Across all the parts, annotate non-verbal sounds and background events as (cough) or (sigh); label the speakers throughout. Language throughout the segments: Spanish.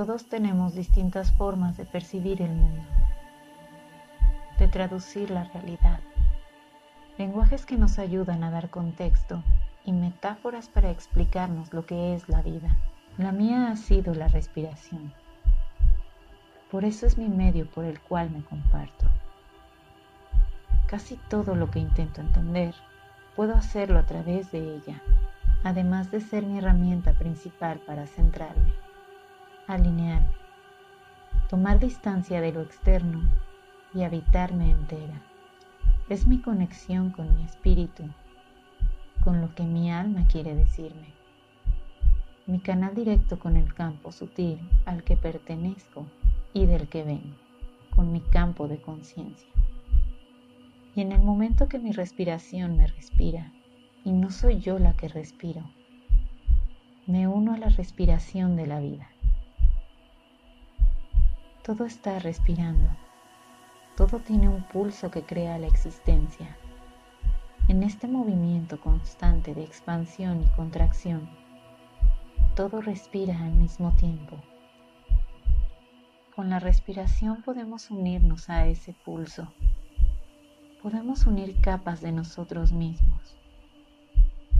Speaker 1: Todos tenemos distintas formas de percibir el mundo, de traducir la realidad, lenguajes que nos ayudan a dar contexto y metáforas para explicarnos lo que es la vida. La mía ha sido la respiración. Por eso es mi medio por el cual me comparto. Casi todo lo que intento entender, puedo hacerlo a través de ella, además de ser mi herramienta principal para centrarme, alinearme, tomar distancia de lo externo y habitarme entera. Es mi conexión con mi espíritu, con lo que mi alma quiere decirme, mi canal directo con el campo sutil al que pertenezco y del que vengo, con mi campo de conciencia. Y en el momento que mi respiración me respira, y no soy yo la que respiro, me uno a la respiración de la vida. Todo está respirando, todo tiene un pulso que crea la existencia. En este movimiento constante de expansión y contracción, todo respira al mismo tiempo con la respiración podemos unirnos a ese pulso. Podemos unir capas de nosotros mismos,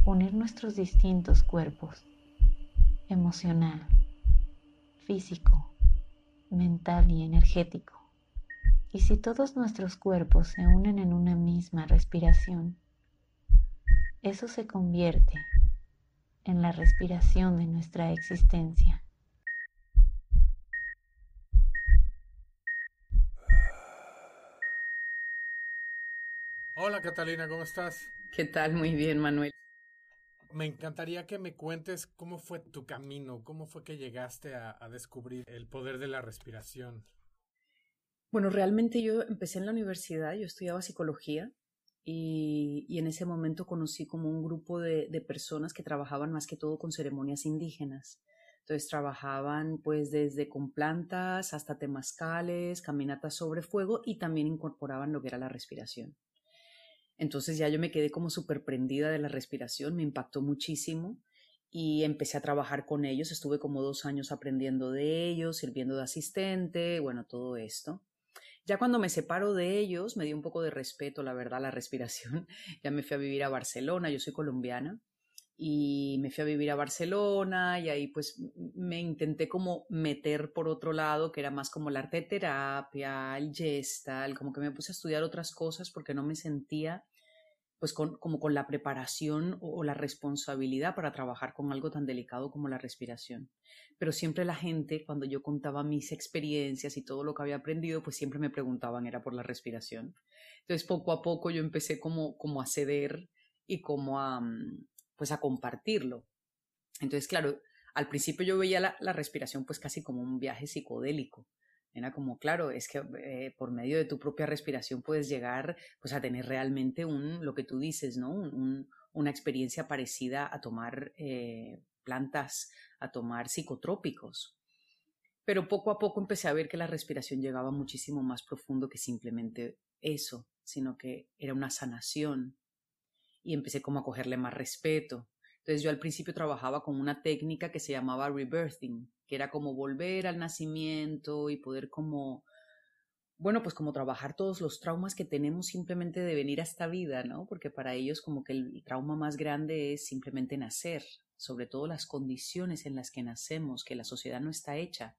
Speaker 1: unir nuestros distintos cuerpos, emocional, físico, mental y energético. Y si todos nuestros cuerpos se unen en una misma respiración, eso se convierte en la respiración de nuestra existencia.
Speaker 2: Hola Catalina, ¿cómo estás?
Speaker 3: ¿Qué tal? Muy bien, Manuel.
Speaker 2: Me encantaría que me cuentes cómo fue tu camino, cómo fue que llegaste a, descubrir el poder de la respiración.
Speaker 3: Bueno, realmente yo empecé en la universidad, yo estudiaba psicología y, en ese momento conocí como un grupo de, de, personas que trabajaban más que todo con ceremonias indígenas. Entonces trabajaban pues desde con plantas hasta temazcales, caminatas sobre fuego y también incorporaban lo que era la respiración. Entonces ya yo me quedé como súper prendida de la respiración, me impactó muchísimo y empecé a trabajar con ellos. Estuve como dos años aprendiendo de ellos, sirviendo de asistente, bueno, todo esto. Ya cuando me separo de ellos, me dio un poco de respeto, la verdad, la respiración. (laughs) Ya me fui a vivir a Barcelona, yo soy colombiana, y me fui a vivir a Barcelona y ahí pues me intenté como meter por otro lado, que era más como la arte terapia, el gestal, como que me puse a estudiar otras cosas porque no me sentía pues con, como con la preparación o, la responsabilidad para trabajar con algo tan delicado como la respiración. Pero siempre la gente, cuando yo contaba mis experiencias y todo lo que había aprendido, pues siempre me preguntaban, era por la respiración. Entonces, poco a poco yo empecé como, como a ceder y como a, mm, pues a compartirlo. Entonces, claro, al principio yo veía la, la respiración pues casi como un viaje psicodélico era como, claro, es que eh, por medio de tu propia respiración puedes llegar pues, a tener realmente un, lo que tú dices, ¿no? una experiencia parecida a tomar eh, plantas, a tomar psicotrópicos. Pero poco a poco empecé a ver que la respiración llegaba muchísimo más profundo que simplemente eso, sino que era una sanación. Y empecé como a cogerle más respeto. Entonces yo al principio trabajaba con una técnica que se llamaba rebirthing, que era como volver al nacimiento y poder como, bueno, pues como trabajar todos los traumas que tenemos simplemente de venir a esta vida, ¿no? Porque para ellos como que el trauma más grande es simplemente nacer, sobre todo las condiciones en las que nacemos, que la sociedad no está hecha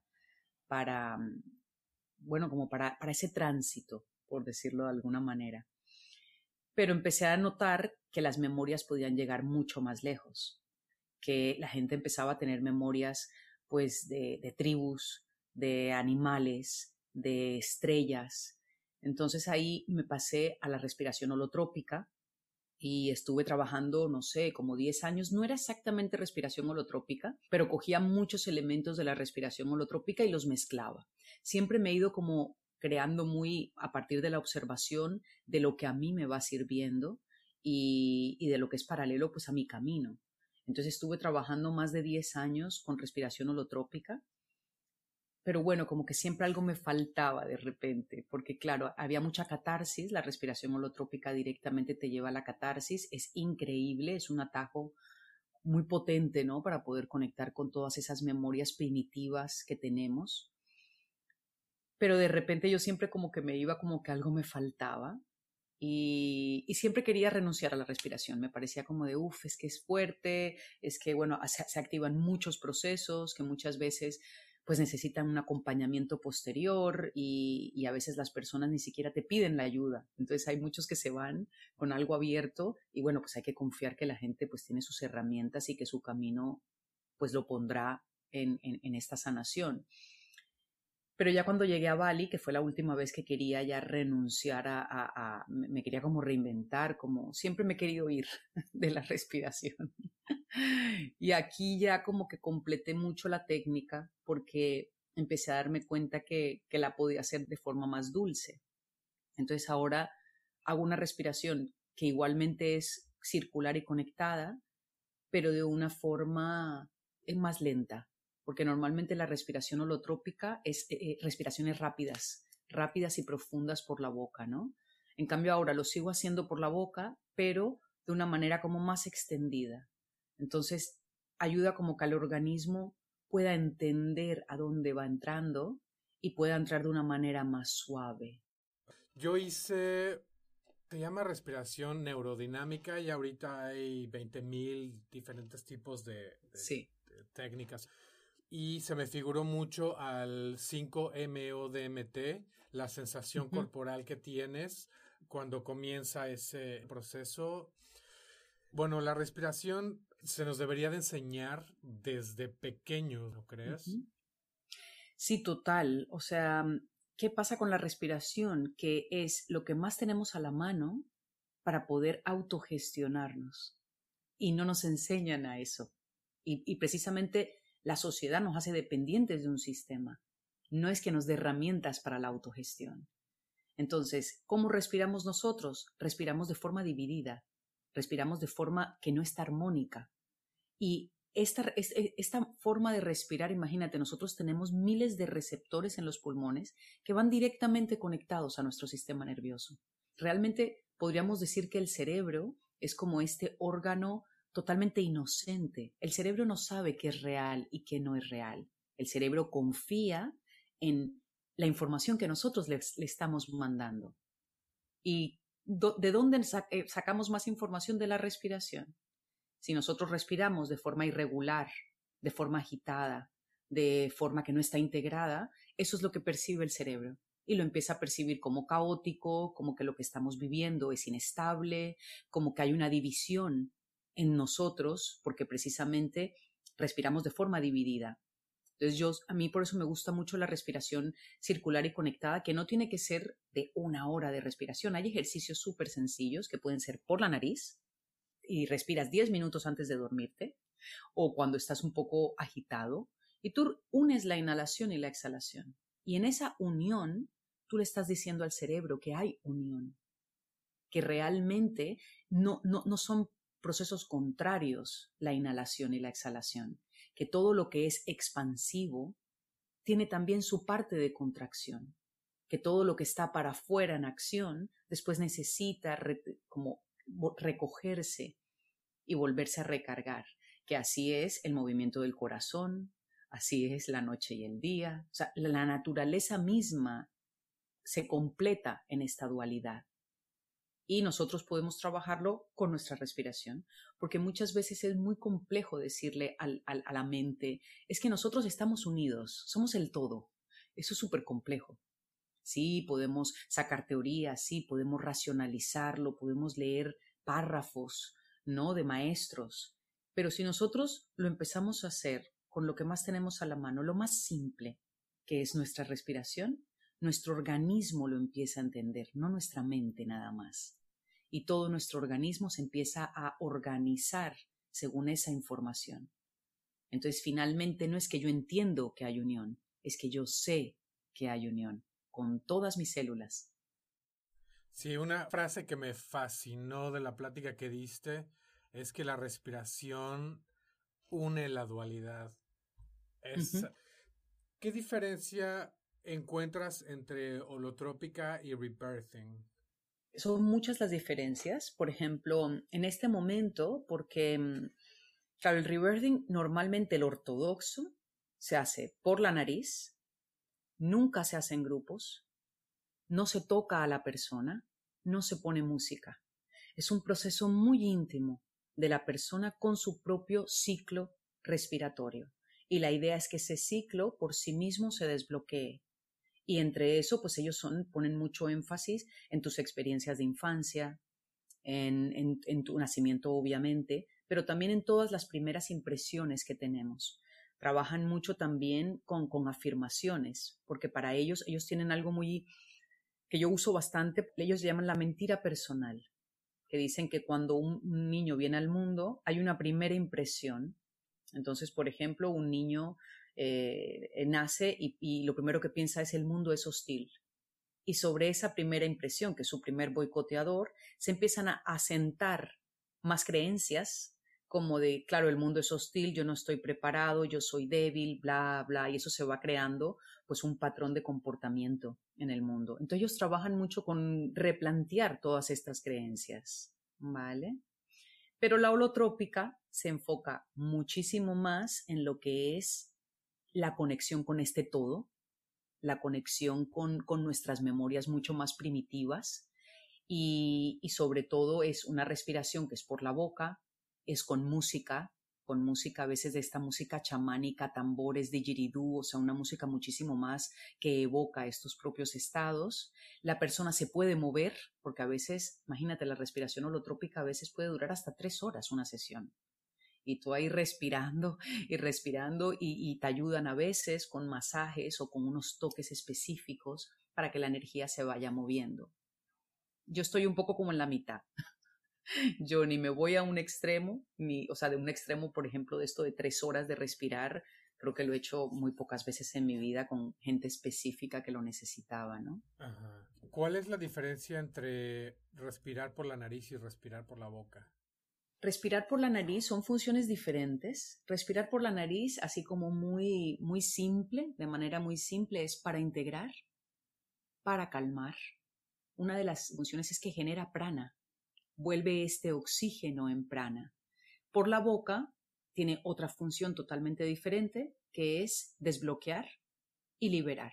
Speaker 3: para, bueno, como para, para ese tránsito, por decirlo de alguna manera. Pero empecé a notar que las memorias podían llegar mucho más lejos, que la gente empezaba a tener memorias pues de, tribus, de animales, de estrellas. Entonces ahí me pasé a la respiración holotrópica y estuve trabajando, no sé, como 10 años. No era exactamente respiración holotrópica, pero cogía muchos elementos de la respiración holotrópica y los mezclaba. Siempre me he ido como creando muy a partir de la observación de lo que a mí me va sirviendo y, de lo que es paralelo pues a mi camino. Entonces estuve trabajando más de 10 años con respiración holotrópica, pero bueno, como que siempre algo me faltaba de repente, porque claro, había mucha catarsis, la respiración holotrópica directamente te lleva a la catarsis, es increíble, es un atajo muy potente, ¿no? Para poder conectar con todas esas memorias primitivas que tenemos. Pero de repente yo siempre como que me iba como que algo me faltaba y, siempre quería renunciar a la respiración. Me parecía como de, uff, es que es fuerte, es que, bueno, se, activan muchos procesos que muchas veces pues necesitan un acompañamiento posterior y, y, a veces las personas ni siquiera te piden la ayuda. Entonces hay muchos que se van con algo abierto y bueno, pues hay que confiar que la gente pues tiene sus herramientas y que su camino pues lo pondrá en esta sanación. Pero ya cuando llegué a Bali, que fue la última vez que quería ya renunciar a, me quería como reinventar, como siempre me he querido ir (laughs) de la respiración. (laughs) y aquí ya como que completé mucho la técnica porque empecé a darme cuenta que, que la podía hacer de forma más dulce. Entonces ahora hago una respiración que igualmente es circular y conectada, pero de una forma eh, más lenta, porque normalmente la respiración holotrópica es eh, eh, respiraciones rápidas, rápidas y profundas por la boca, ¿no? En cambio ahora lo sigo haciendo por la boca, pero de una manera como más extendida. Entonces ayuda como que el organismo pueda entender a dónde va entrando y pueda entrar de una manera más suave.
Speaker 2: Yo hice, se llama respiración neurodinamica y ahorita hay 20.000 diferentes tipos de, de técnicas y se me figuró mucho al 5-MODMT, la sensación corporal que tienes cuando comienza ese proceso. Bueno, la respiración se nos debería de enseñar desde pequeños, ¿no crees?
Speaker 3: Sí, total. O sea, ¿qué pasa con la respiración? Que es lo que más tenemos a la mano para poder autogestionarnos. Y no nos enseñan a eso. Y, y precisamente la sociedad nos hace dependientes de un sistema. No es que nos dé herramientas para la autogestión. Entonces, ¿cómo respiramos nosotros? Respiramos de forma dividida, respiramos de forma que no está armónica. Y esta, e, forma de respirar, imagínate, nosotros tenemos miles de receptores en los pulmones que van directamente conectados a nuestro sistema nervioso. Realmente podríamos decir que el cerebro es como este órgano totalmente inocente. El cerebro no sabe qué es real y qué no es real. El cerebro confía en la información que nosotros le, estamos mandando. ¿Y de dónde eh, sacamos más información de la respiración? Si nosotros respiramos de forma irregular, de forma agitada, de forma que no está integrada, eso es lo que percibe el cerebro y lo empieza a percibir como caótico, como que lo que estamos viviendo es inestable, como que hay una división en nosotros porque precisamente respiramos de forma dividida. Entonces yo, a mí por eso me gusta mucho la respiración circular y conectada, que no tiene que ser de una hora de respiración. Hay ejercicios súper sencillos que pueden ser por la nariz y respiras 10 minutos antes de dormirte o cuando estás un poco agitado y tú unes la inhalación y la exhalación. Y en esa unión tú le estás diciendo al cerebro que hay unión, que realmente no, no, no son procesos contrarios la inhalación y la exhalación, que todo lo que es expansivo tiene también su parte de contracción, que todo lo que está para afuera en acción después necesita como recogerse y volverse a recargar, que así es el movimiento del corazón, así es la noche y el día, o sea, la naturaleza misma se completa en esta dualidad y nosotros podemos trabajarlo con nuestra respiración, porque muchas veces es muy complejo decirle a la mente, es que nosotros estamos unidos, somos el todo. Eso es súper complejo. Sí, podemos sacar teorías, sí, podemos racionalizarlo, podemos leer párrafos, ¿no? De maestros. Pero si nosotros lo empezamos a hacer con lo que más tenemos a la mano, lo más simple, que es nuestra respiración, nuestro organismo lo empieza a entender, no nuestra mente nada más. Y todo nuestro organismo se empieza a organizar según esa información. Entonces, finalmente, no es que yo entiendo que hay unión, es que yo sé que hay unión con todas mis células.
Speaker 2: Sí, una frase que me fascinó de la plática que diste es que la respiración une la dualidad. ¿Qué diferencia encuentras entre holotrópica y rebirthing?
Speaker 3: Son muchas las diferencias. Por ejemplo, en este momento, porque Claro, el rebirthing normalmente el ortodoxo se hace por la nariz, nunca se hace en grupos, no se toca a la persona, no se pone música. Es un proceso muy íntimo de la persona con su propio ciclo respiratorio. Y la idea es que ese ciclo por sí mismo se desbloquee. Y entre eso, pues ellos ponen mucho énfasis en tus experiencias de infancia, en, tu nacimiento, obviamente, pero también en todas las primeras impresiones que tenemos. Trabajan mucho también con afirmaciones, porque para ellos, ellos tienen algo muy que yo uso bastante, ellos llaman la mentira personal, que dicen que cuando un niño viene al mundo hay una primera impresión. Entonces, por ejemplo, un niño eh, nace y, lo primero que piensa es el mundo es hostil. Y sobre esa primera impresión, que es su primer boicoteador, se empiezan a asentar más creencias como de, claro, el mundo es hostil, yo no estoy preparado, yo soy débil, bla, bla, y eso se va creando pues un patrón de comportamiento en el mundo. Entonces ellos trabajan mucho con replantear todas estas creencias, ¿vale? Pero la holotrópica se enfoca muchísimo más en lo que es la conexión con este todo, la conexión con, con nuestras memorias mucho más primitivas y, sobre todo es una respiración que es por la boca, es con música, con música a veces de esta música chamánica, tambores, didgeridoo, o sea, una música muchísimo más que evoca estos propios estados. La persona se puede mover, porque a veces, imagínate, la respiración holotrópica a veces puede durar hasta tres horas una sesión. Y tú ahí respirando (laughs) y respirando y, te ayudan a veces con masajes o con unos toques específicos para que la energía se vaya moviendo. Yo estoy un poco como en la mitad. (laughs) Yo ni me voy a un extremo, ni, o sea, de un extremo, por ejemplo, de esto de tres horas de respirar, creo que lo he hecho muy pocas veces en mi vida con gente específica que lo necesitaba, ¿no?
Speaker 2: ¿Cuál es la diferencia entre respirar por la nariz y respirar por la boca?
Speaker 3: Respirar por la nariz son funciones diferentes. Respirar por la nariz, así como muy, muy simple, de manera muy simple, es para integrar, para calmar. Una de las funciones es que genera prana, vuelve este oxígeno en prana. Por la boca tiene otra función totalmente diferente, que es desbloquear y liberar.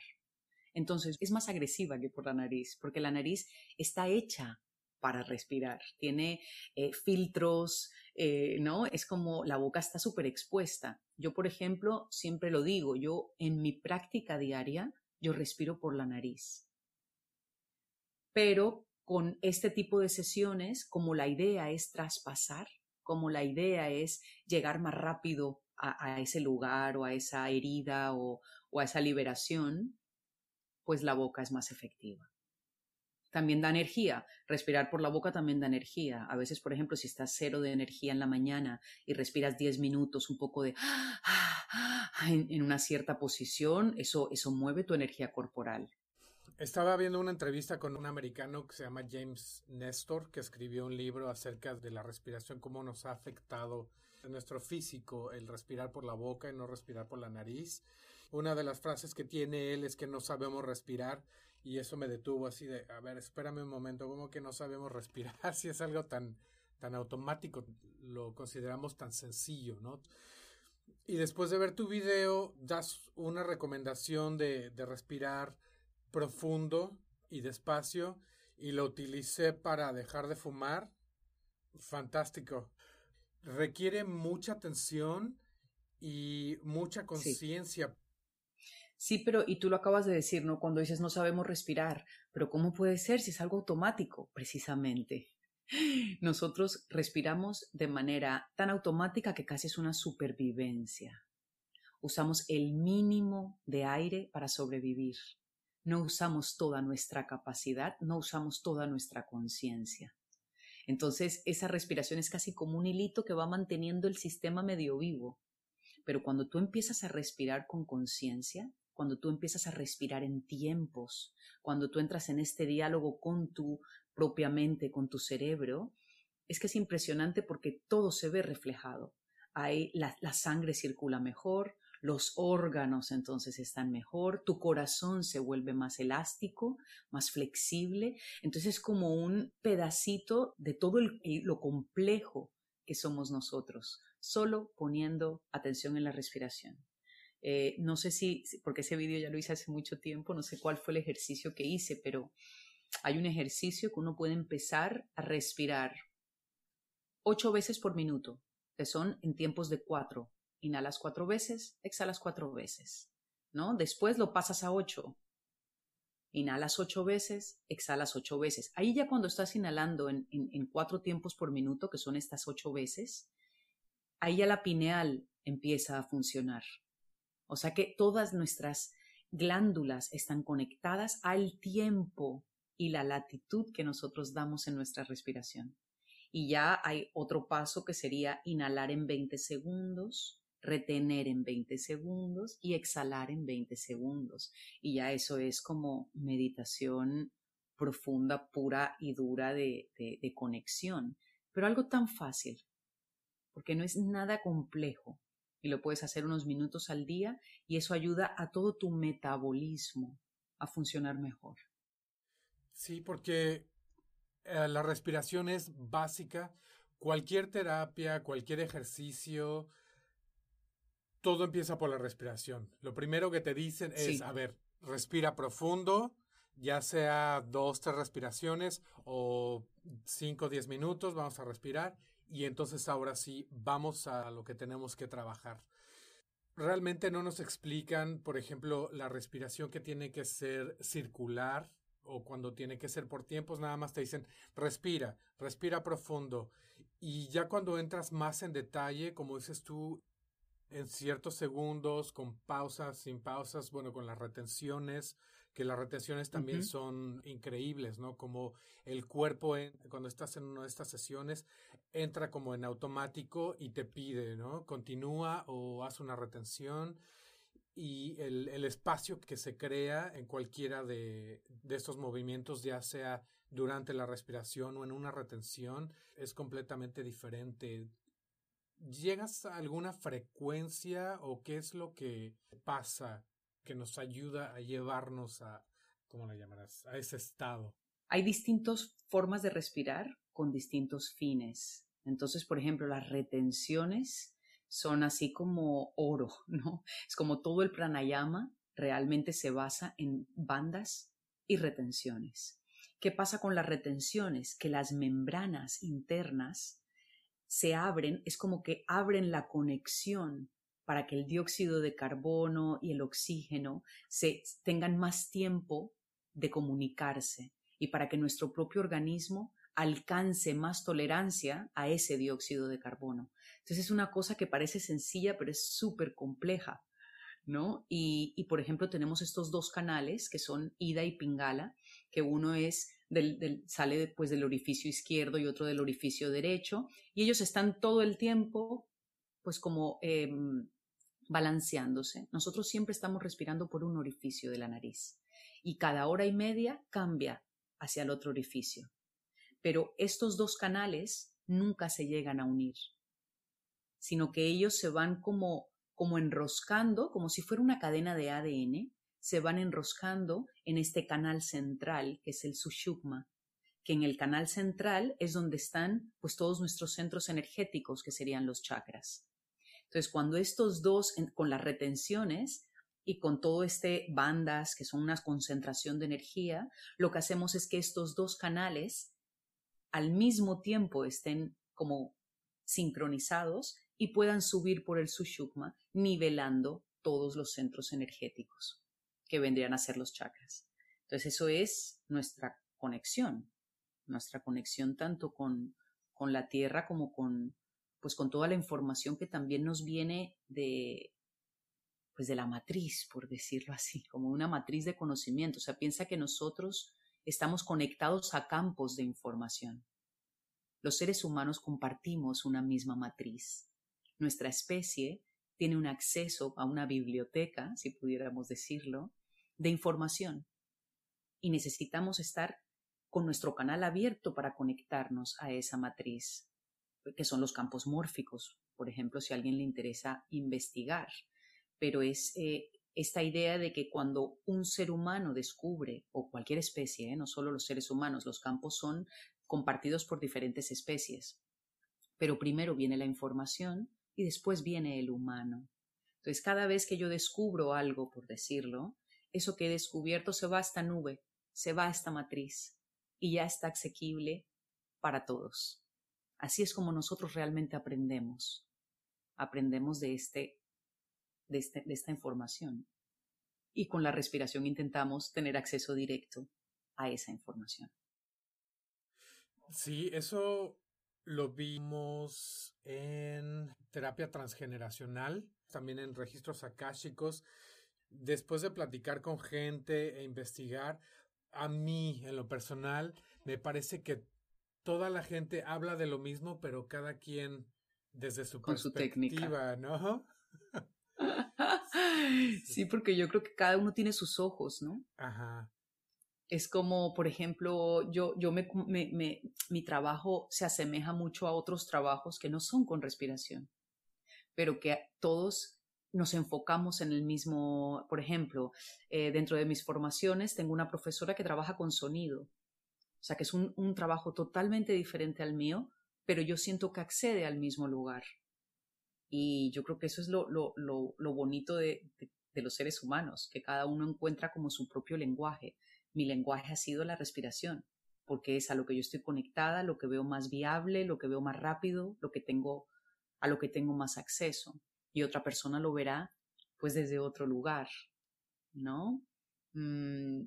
Speaker 3: Entonces es más agresiva que por la nariz, porque la nariz está hecha para respirar, tiene eh, filtros, eh, ¿no? Es como la boca está súper expuesta. Yo, por ejemplo, siempre lo digo, yo en mi práctica diaria, yo respiro por la nariz. Pero con este tipo de sesiones, como la idea es traspasar, como la idea es llegar más rápido a, ese lugar o a esa herida o, a esa liberación, pues la boca es más efectiva. También da energía. Respirar por la boca también da energía. A veces, por ejemplo, si estás cero de energía en la mañana y respiras 10 minutos un poco de en, en una cierta posición, eso, eso mueve tu energía corporal.
Speaker 2: Estaba viendo una entrevista con un americano que se llama James Nestor, que escribió un libro acerca de la respiración, cómo nos ha afectado en nuestro físico el respirar por la boca y no respirar por la nariz. Una de las frases que tiene él es que no sabemos respirar y eso me detuvo así de, a ver, espérame un momento, ¿cómo que no sabemos (laughs) respirar si es algo tan, tan automático, lo consideramos tan sencillo, ¿no? Y después de ver tu video, das una recomendación de, de respirar profundo y despacio y lo utilicé para dejar de fumar. Fantástico. Requiere mucha atención y mucha conciencia.
Speaker 3: Sí. Pero y tú lo acabas de decir, ¿no? Cuando dices no sabemos respirar, pero ¿cómo puede ser si es algo automático? Precisamente. (gasps) Nosotros respiramos de manera tan automática que casi es una supervivencia. Usamos el mínimo de aire para sobrevivir no usamos toda nuestra capacidad, no usamos toda nuestra conciencia. Entonces, esa respiración es casi como un hilito que va manteniendo el sistema medio vivo. Pero cuando tú empiezas a respirar con conciencia, cuando tú empiezas a respirar en tiempos, cuando tú entras en este diálogo con tu propia mente, con tu cerebro, es que es impresionante porque todo se ve reflejado. Ahí la, la sangre circula mejor, los órganos entonces están mejor, tu corazón se vuelve más elástico, más flexible, entonces es como un pedacito de todo lo complejo que somos nosotros, solo poniendo atención en la respiración. Eh, no sé si, porque ese vídeo ya lo hice hace mucho tiempo, no sé cuál fue el ejercicio que hice, pero hay un ejercicio que uno puede empezar a respirar ocho veces por minuto, que son en tiempos de cuatro. Inhalas cuatro veces, exhalas cuatro veces, ¿no? Después lo pasas a ocho. Inhalas ocho veces, exhalas ocho veces. Ahí ya cuando estás inhalando en, en cuatro tiempos por minuto, que son estas ocho veces, ahí ya la pineal empieza a funcionar. O sea que todas nuestras glándulas están conectadas al tiempo y la latitud que nosotros damos en nuestra respiración. Y ya hay otro paso que sería inhalar en 20 segundos, retener en 20 segundos y exhalar en 20 segundos. Y ya eso es como meditación profunda, pura y dura de, de, conexión. Pero algo tan fácil, porque no es nada complejo y lo puedes hacer unos minutos al día y eso ayuda a todo tu metabolismo a funcionar mejor.
Speaker 2: Sí, porque eh, la respiración es básica. Cualquier terapia, cualquier ejercicio, todo empieza por la respiración. Lo primero que te dicen es, a ver, respira profundo, ya sea dos, tres respiraciones o cinco, diez minutos, vamos a respirar y entonces ahora sí vamos a lo que tenemos que trabajar. Realmente no nos explican, por ejemplo, la respiración que tiene que ser circular o cuando tiene que ser por tiempos, nada más te dicen respira, respira profundo. Y ya cuando entras más en detalle, como dices tú, en ciertos segundos, con pausas, sin pausas, bueno, con las retenciones, que las retenciones también son increíbles, ¿no? Como el cuerpo, cuando estás en una de estas sesiones, entra como en automático y te pide, ¿no? Continúa o haz una retención y el, el, espacio que se crea en cualquiera de, de, estos movimientos, ya sea durante la respiración o en una retención, es completamente diferente. ¿Llegas a alguna frecuencia o qué es lo que pasa que nos ayuda a llevarnos a, ¿cómo la llamarás?, a ese estado?
Speaker 3: Hay distintas formas de respirar con distintos fines. Entonces, por ejemplo, las retenciones son así como oro, (laughs) ¿no? Es como todo el pranayama realmente se basa en bandas y retenciones. ¿Qué pasa con las retenciones? Que las membranas internas se abren, es como que abren la conexión para que el dióxido de carbono y el oxígeno se tengan más tiempo de comunicarse y para que nuestro propio organismo alcance más tolerancia a ese dióxido de carbono. Entonces es una cosa que parece sencilla, pero es súper compleja, ¿no? Y, por ejemplo, tenemos estos dos canales que son Ida y Pingala, que uno es del, sale después del orificio izquierdo y otro del orificio derecho, y ellos están todo el tiempo, pues como em, balanceándose. Nosotros siempre estamos respirando por un orificio de la nariz y cada hora y media cambia hacia el otro orificio. Pero estos dos canales nunca se llegan a unir sino que ellos se van como, como enroscando, como si fuera una cadena de ADN, se van enroscando en este canal central, que es el Sushukma, que en el canal central es donde están pues todos nuestros centros energéticos, que serían los chakras. Entonces, cuando estos dos, con las retenciones y con todo este bandas, que son una concentración de energía, lo que hacemos es que estos dos canales al mismo tiempo estén como sincronizados y puedan subir por el sushukma, nivelando todos los centros energéticos que vendrían a ser los chakras. Entonces eso es nuestra conexión, nuestra conexión tanto con, con la tierra como con, pues con toda la información que también nos viene de, pues de la matriz, por decirlo así, como una matriz de conocimiento. O sea, piensa que nosotros estamos conectados a campos de información. Los seres humanos compartimos una misma matriz nuestra especie tiene un acceso a una biblioteca, si pudiéramos decirlo, de información. Y necesitamos estar con nuestro canal abierto para conectarnos a esa matriz, que son los campos mórficos, por ejemplo, si a alguien le interesa investigar. Pero es eh, esta idea de que cuando un ser humano descubre, o cualquier especie, eh, no solo los seres humanos, los campos son compartidos por diferentes especies Pero primero viene la información y después viene el humano. Entonces, cada vez que yo descubro algo, por decirlo, eso que he descubierto se va a esta nube, se va a esta matriz y ya está asequible para todos. Así es como nosotros realmente aprendemos. Aprendemos de, este, de, este, de esta información. Y con la respiración intentamos tener acceso directo a esa información.
Speaker 2: Sí, eso lo vimos en terapia transgeneracional, también en registros akáshicos. Después de platicar con gente e investigar, a mí, en lo personal, me parece que toda la gente habla de lo mismo, pero cada quien desde su perspectiva, ¿no? (laughs)
Speaker 3: sí, porque yo creo que cada uno tiene sus ojos, ¿no?
Speaker 2: Ajá.
Speaker 3: Es como, por ejemplo, yo, yo me, me, mi trabajo se asemeja mucho a otros trabajos que no son con respiración, pero que todos nos enfocamos en el mismo, por ejemplo, eh, dentro de mis formaciones tengo una profesora que trabaja con sonido, o sea que es un, un trabajo totalmente diferente al mío, pero yo siento que accede al mismo lugar. Y yo creo que eso es lo, lo, lo, lo bonito de, de, los seres humanos, que cada uno encuentra como su propio lenguaje. Mi lenguaje ha sido la respiración, porque es a lo que yo estoy conectada, lo que veo más viable, lo que veo más rápido, lo que tengo, a lo que tengo más acceso y otra persona lo verá pues desde otro lugar, ¿no? Mm,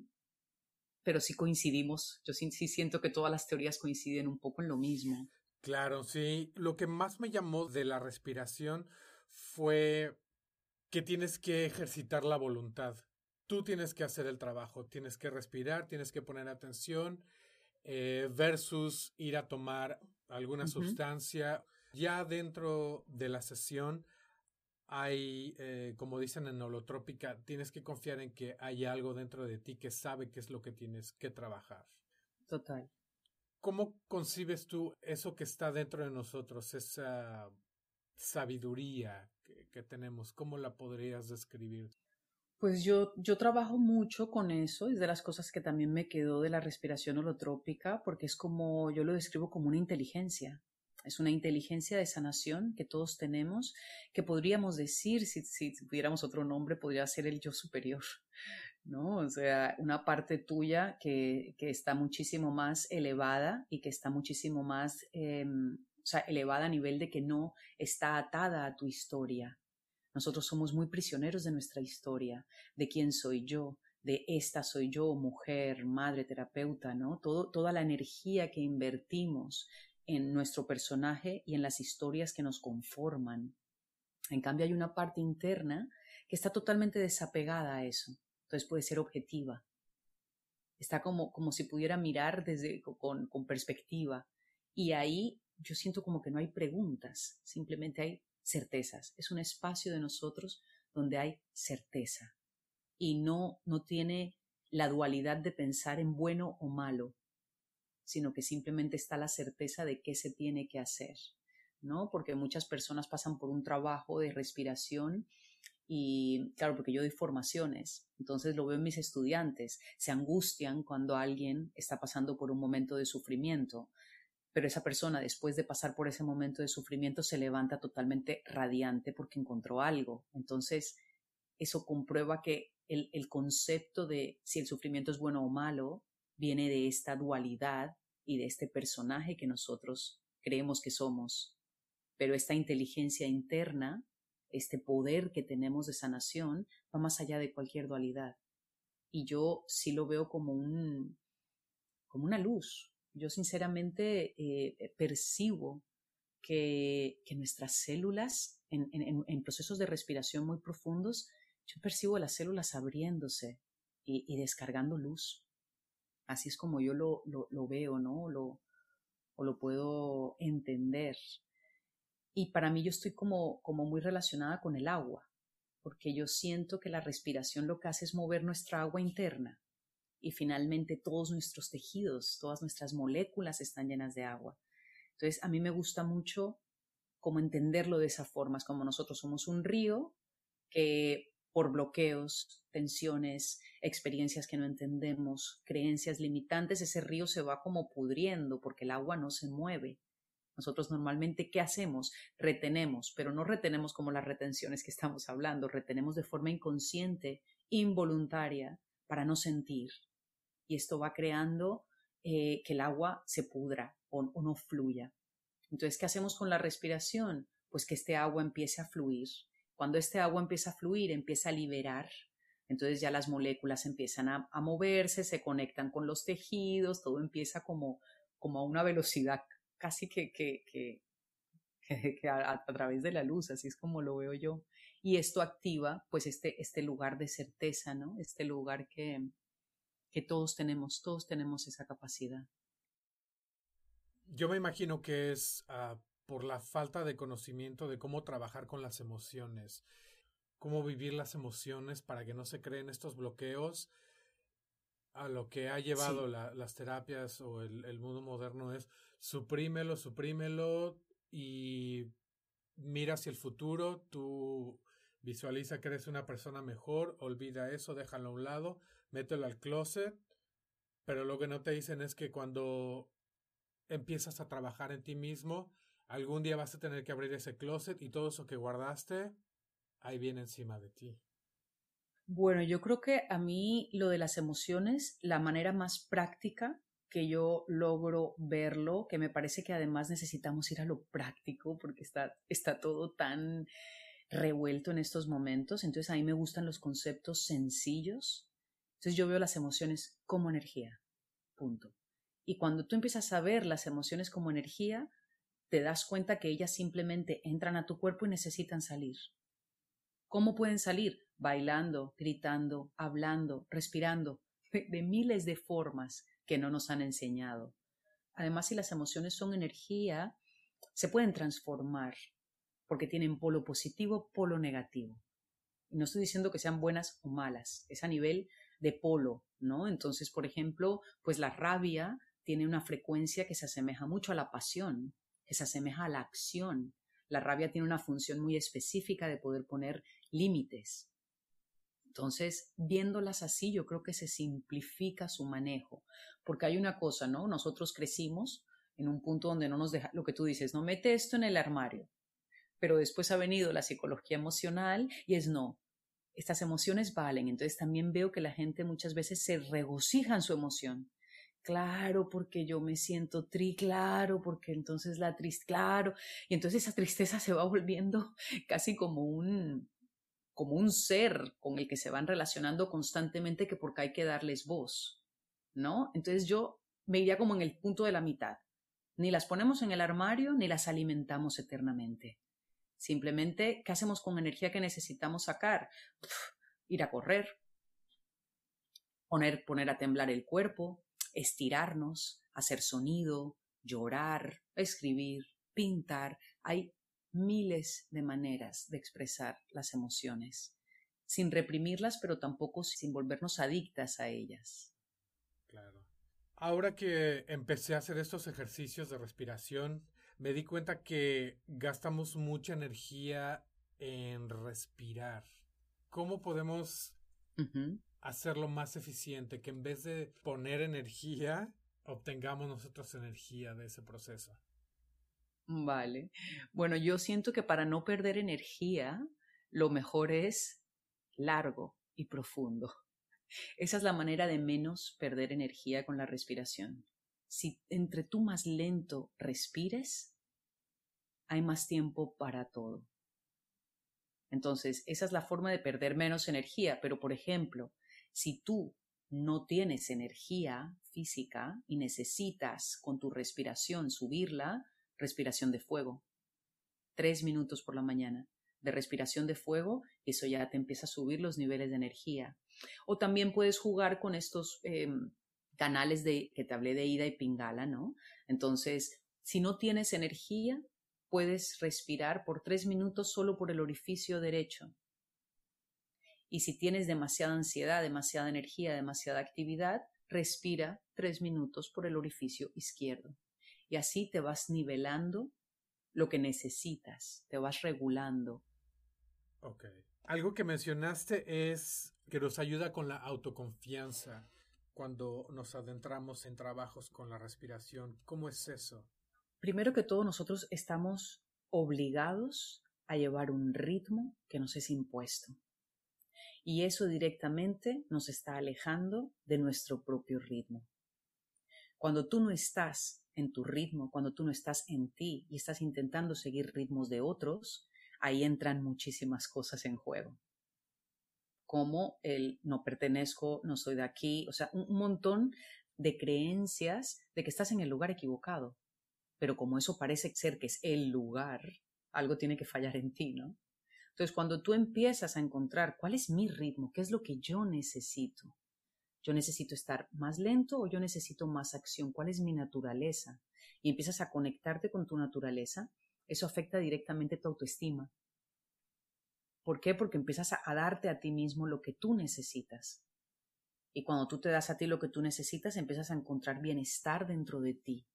Speaker 3: pero sí coincidimos, yo sí, sí siento que todas las teorías coinciden un poco en lo mismo.
Speaker 2: Claro, sí. Lo que más me llamó de la respiración fue que tienes que ejercitar la voluntad. Tú tienes que hacer el trabajo, tienes que respirar, tienes que poner atención, eh, versus ir a tomar alguna sustancia. Ya dentro de la sesión hay, eh, como dicen en holotrópica, tienes que confiar en que hay algo dentro de ti que sabe qué es lo que tienes que trabajar.
Speaker 3: Total.
Speaker 2: ¿Cómo concibes tú eso que está dentro de nosotros, esa sabiduría que, tenemos? ¿Cómo la podrías describir?
Speaker 3: Pues yo, yo trabajo mucho con eso, es de las cosas que también me quedó de la respiración holotrópica, porque es como, yo lo describo como una inteligencia. Es una inteligencia de sanación que todos tenemos, que podríamos decir, si, si tuviéramos otro nombre, podría ser el yo superior, ¿no? O sea, una parte tuya que, que está muchísimo más elevada y que está muchísimo más, em, o sea, elevada a nivel de que no está atada a tu historia. Nosotros somos muy prisioneros de nuestra historia, de quién soy yo, de esta soy yo, mujer, madre, terapeuta, ¿no? Todo, toda la energía que invertimos en nuestro personaje y en las historias que nos conforman. En cambio, hay una parte interna que está totalmente desapegada a eso. Entonces puede ser objetiva. Está como, como si pudiera mirar desde, con, con perspectiva. Y ahí yo siento como que no hay preguntas, simplemente hay certezas. Es un espacio de nosotros donde hay certeza. Y no, no tiene la dualidad de pensar en bueno o malo, sino que simplemente está la certeza de qué se tiene que hacer, ¿no? Porque muchas personas pasan por un trabajo de respiración y, claro, porque yo doy formaciones, entonces lo veo en mis estudiantes, se angustian cuando alguien está pasando por un momento de sufrimiento, pero esa persona después de pasar por ese momento de sufrimiento se levanta totalmente radiante porque encontró algo. Entonces, eso comprueba que el, el concepto de si el sufrimiento es bueno o malo viene de esta dualidad y de este personaje que nosotros creemos que somos. Pero esta inteligencia interna, este poder que tenemos de sanación, va más allá de cualquier dualidad. Y yo sí lo veo como un, como una luz. Yo sinceramente eh, percibo que, que, nuestras células, en, en, procesos de respiración muy profundos, yo percibo las células abriéndose y, descargando luz. Así es como yo lo, lo, veo, ¿no? Lo, o lo puedo entender. Y para mí yo estoy como, como muy relacionada con el agua, porque yo siento que la respiración lo que hace es mover nuestra agua interna y finalmente todos nuestros tejidos, todas nuestras moléculas están llenas de agua. Entonces a mí me gusta mucho como entenderlo de esa forma, es como nosotros somos un río que por bloqueos, tensiones, experiencias que no entendemos, creencias limitantes, ese río se va como pudriendo porque el agua no se mueve. Nosotros normalmente, ¿qué hacemos? Retenemos, pero no retenemos como las retenciones que estamos hablando, retenemos de forma inconsciente, involuntaria, para no sentir. Y esto va creando eh, que el agua se pudra o, no fluya. Entonces, ¿qué hacemos con la respiración? Pues que este agua empiece a fluir. Cuando este agua empieza a fluir, empieza a liberar entonces ya las moléculas empiezan a, moverse, se conectan con los tejidos, todo empieza como, como a una velocidad casi que, que, que, a, través de la luz, así es como lo veo yo. Y esto activa pues este, este lugar de certeza, ¿no? Este lugar que, que todos tenemos, todos tenemos esa capacidad.
Speaker 2: Yo me imagino que es ah, por la falta de conocimiento de cómo trabajar con las emociones cómo vivir las emociones para que no se creen estos bloqueos. A lo que ha llevado las terapias o el, mundo moderno es suprímelo, suprímelo y mira hacia el futuro, tú visualiza que eres una persona mejor, olvida eso, déjalo a un lado, mételo al closet, pero lo que no te dicen es que cuando empiezas a trabajar en ti mismo, algún día vas a tener que abrir ese closet y todo eso que guardaste ahí viene encima de ti.
Speaker 3: Bueno, yo creo que a mí lo de las emociones, la manera más práctica que yo logro verlo, que me parece que además necesitamos ir a lo práctico porque está, está todo tan revuelto en estos momentos, entonces a mí me gustan los conceptos sencillos, entonces yo veo las emociones como energía, punto. Y cuando tú empiezas a ver las emociones como energía, te das cuenta que ellas simplemente entran a tu cuerpo y necesitan salir. ¿Cómo pueden salir? Bailando, gritando, hablando, respirando, de miles de formas que no nos han enseñado. Además, si las emociones son energía, se pueden transformar porque tienen polo positivo, polo negativo. Y no estoy diciendo que sean buenas o malas, es a nivel de polo, ¿no? Entonces, por ejemplo, pues la rabia tiene una frecuencia que se asemeja mucho a la pasión, que se asemeja a la acción. La rabia tiene una función muy específica de poder poner límites. Entonces, viéndolas así, yo creo que se simplifica su manejo, porque hay una cosa, ¿no? Nosotros crecimos en un punto donde no nos deja, lo que tú dices, no mete esto en el armario, pero después ha venido la psicología emocional y es no, estas emociones valen, entonces también veo que la gente muchas veces se regocija en su emoción. Claro, porque yo me siento tri, claro, porque entonces la tristeza, claro, y entonces esa tristeza se va (laughs) volviendo casi como un, como un ser con el que se van relacionando constantemente que porque hay que darles voz, ¿no? Entonces yo me iría como en el punto de la mitad. Ni las ponemos en el armario ni las alimentamos eternamente. Simplemente, ¿qué hacemos con energía que necesitamos sacar? ir a correr, poner, poner a temblar el cuerpo, estirarnos, hacer sonido, llorar, escribir, pintar. Hay miles de maneras de expresar las emociones, sin reprimirlas, pero tampoco sin volvernos adictas a ellas.
Speaker 2: Claro. Ahora que empecé a hacer estos ejercicios de respiración, me di cuenta que gastamos mucha energía en respirar. ¿Cómo podemos hacerlo más eficiente? Que en vez de poner energía, obtengamos nosotros energía de ese proceso.
Speaker 3: Vale. Bueno, yo siento que para no perder energía, lo mejor es largo y profundo. Esa es la manera de menos perder energía con la respiración. Si entre tú más lento respires, hay más tiempo para todo. Entonces, esa es la forma de perder menos energía. Pero, por ejemplo, si tú no tienes energía física y necesitas con tu respiración subirla, respiración de fuego. Tres minutos por la mañana de respiración de fuego, eso ya te empieza a subir los niveles de energía. O también puedes jugar con estos em, canales de, que te hablé de ida y pingala, ¿no? Entonces, si no tienes energía, puedes respirar por tres minutos solo por el orificio derecho. Y si tienes demasiada ansiedad, demasiada energía, demasiada actividad, respira tres minutos por el orificio izquierdo y así te vas nivelando lo que necesitas, te vas regulando.
Speaker 2: Ok. Algo que mencionaste es que nos ayuda con la autoconfianza cuando nos adentramos en trabajos con la respiración. ¿Cómo es eso?
Speaker 3: Primero que todo, nosotros estamos obligados a llevar un ritmo que nos es impuesto. Y eso directamente nos está alejando de nuestro propio ritmo. Cuando tú no estás en tu ritmo, cuando tú no estás en ti y estás intentando seguir ritmos de otros, ahí entran muchísimas cosas en juego. Como el no pertenezco, no soy de aquí, o sea, un montón de creencias de que estás en el lugar equivocado. Pero como eso parece ser que es el lugar, algo tiene que fallar en ti, ¿no? Entonces, cuando tú empiezas a encontrar cuál es mi ritmo, qué es lo que yo necesito, yo necesito estar más lento o yo necesito más acción, cuál es mi naturaleza, y empiezas a conectarte con tu naturaleza, eso afecta directamente tu autoestima. ¿Por qué? Porque empiezas a, a darte a ti mismo lo que tú necesitas. Y cuando tú te das a ti lo que tú necesitas, empiezas a encontrar bienestar dentro de ti.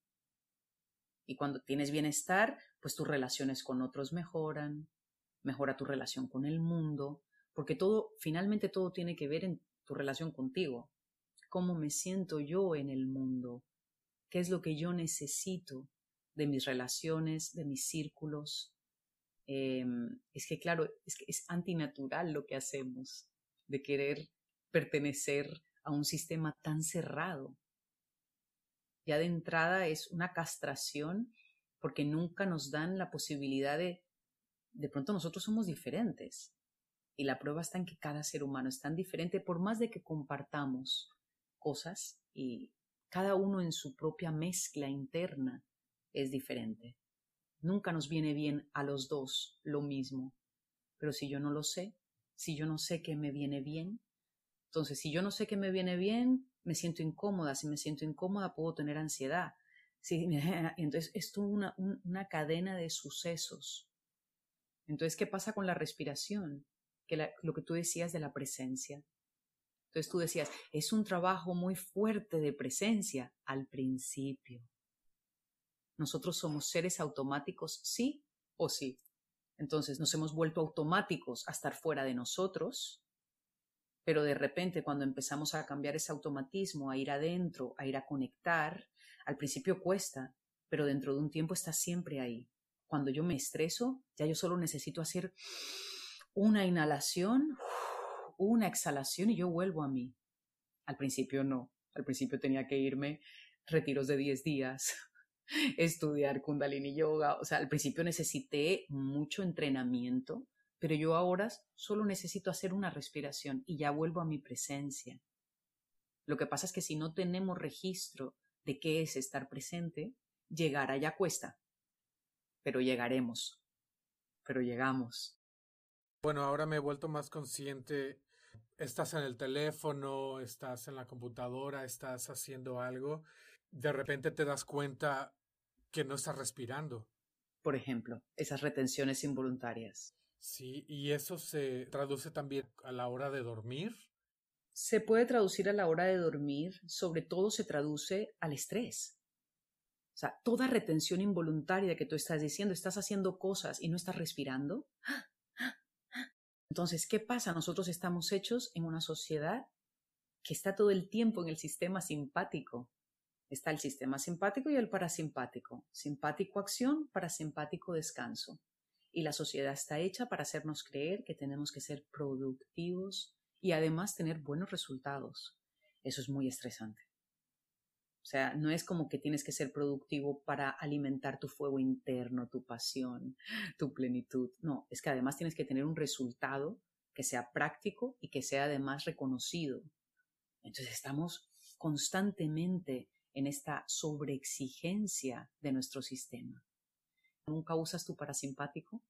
Speaker 3: Y cuando tienes bienestar, pues tus relaciones con otros mejoran, mejora tu relación con el mundo, porque todo, finalmente todo tiene que ver en tu relación contigo. ¿Cómo me siento yo en el mundo? ¿Qué es lo que yo necesito de mis relaciones, de mis círculos? Em, es que, claro, es que es antinatural lo que hacemos, de querer pertenecer a un sistema tan cerrado. Ya de entrada es una castración porque nunca nos dan la posibilidad de, de pronto nosotros somos diferentes. Y la prueba está en que cada ser humano es tan diferente por más de que compartamos cosas y cada uno en su propia mezcla interna es diferente. Nunca nos viene bien a los dos lo mismo. Pero si yo no lo sé, si yo no sé qué me viene bien, entonces, si yo no sé qué me viene bien, me siento incómoda. Si me siento incómoda, puedo tener ansiedad. (laughs) entonces, es una, una cadena de sucesos. Entonces, ¿qué pasa con la respiración? Que lo que tú decías de la presencia. Entonces tú decías, es un trabajo muy fuerte de presencia al principio. Nosotros somos seres automáticos, sí o sí. Entonces nos hemos vuelto automáticos a estar fuera de nosotros pero de repente cuando empezamos a cambiar ese automatismo, a ir adentro, a ir a conectar, al principio cuesta, pero dentro de un tiempo está siempre ahí. Cuando yo me estreso, ya yo solo necesito hacer una inhalación, una exhalación y yo vuelvo a mí. Al principio no, al principio tenía que irme retiros de 10 días, (laughs) estudiar kundalini yoga, o sea, al principio necesité mucho entrenamiento pero yo ahora solo necesito hacer una respiración y ya vuelvo a mi presencia. Lo que pasa es que si no tenemos registro de qué es estar presente, llegar allá cuesta, pero llegaremos, pero llegamos.
Speaker 2: Bueno, ahora me he vuelto más consciente. Estás en el teléfono, estás en la computadora, estás haciendo algo, de repente te das cuenta que no estás respirando.
Speaker 3: Por ejemplo, esas retenciones involuntarias.
Speaker 2: Sí, y eso se traduce también a la hora de dormir.
Speaker 3: Se puede traducir a la hora de dormir, sobre todo se traduce al estrés. O sea, toda retención involuntaria que tú estás diciendo, estás haciendo cosas y no estás respirando. Entonces, ¿qué pasa? Nosotros estamos hechos en una sociedad que está todo el tiempo en el sistema simpático. Está el sistema simpático y el parasimpático. Simpático acción, parasimpático descanso y la sociedad está hecha para hacernos creer que tenemos que ser productivos y además tener buenos resultados. Eso es muy estresante. O sea, no es como que tienes que ser productivo para alimentar tu fuego interno, tu pasión, tu plenitud. No, es que además tienes que tener un resultado que sea práctico y que sea además reconocido. Entonces estamos constantemente en esta sobreexigencia de nuestro sistema nunca usas tu parasimpático,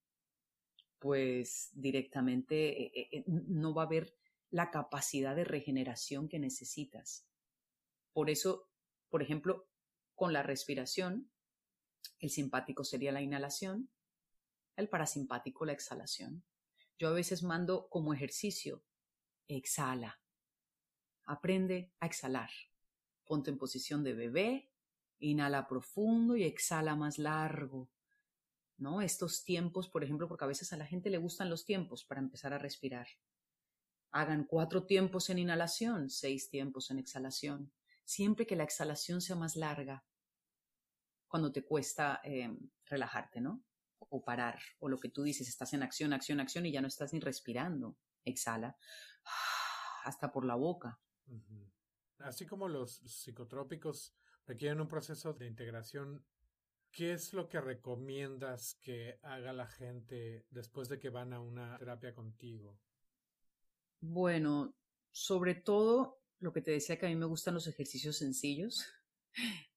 Speaker 3: pues directamente eh, eh, eh, no va a haber la capacidad de regeneración que necesitas. Por eso, por ejemplo, con la respiración, el simpático sería la inhalación, el parasimpático la exhalación. Yo a veces mando como ejercicio, exhala, aprende a exhalar. Ponte en posición de bebé, inhala profundo y exhala más largo. ¿no? Estos tiempos, por ejemplo, porque a veces a la gente le gustan los tiempos para empezar a respirar. Hagan cuatro tiempos en inhalación, seis tiempos en exhalación, siempre que la exhalación sea más larga. cuando te cuesta em, relajarte, ¿no? O parar, o lo que tú dices, estás en acción, acción, acción y ya no estás ni respirando. Exhala (sighs) hasta por la boca.
Speaker 2: Así como los psicotrópicos requieren un proceso de integración, ¿qué es lo que recomiendas que haga la gente después de que van a una terapia contigo?
Speaker 3: Bueno, sobre todo lo que te decía que a mí me gustan los ejercicios sencillos.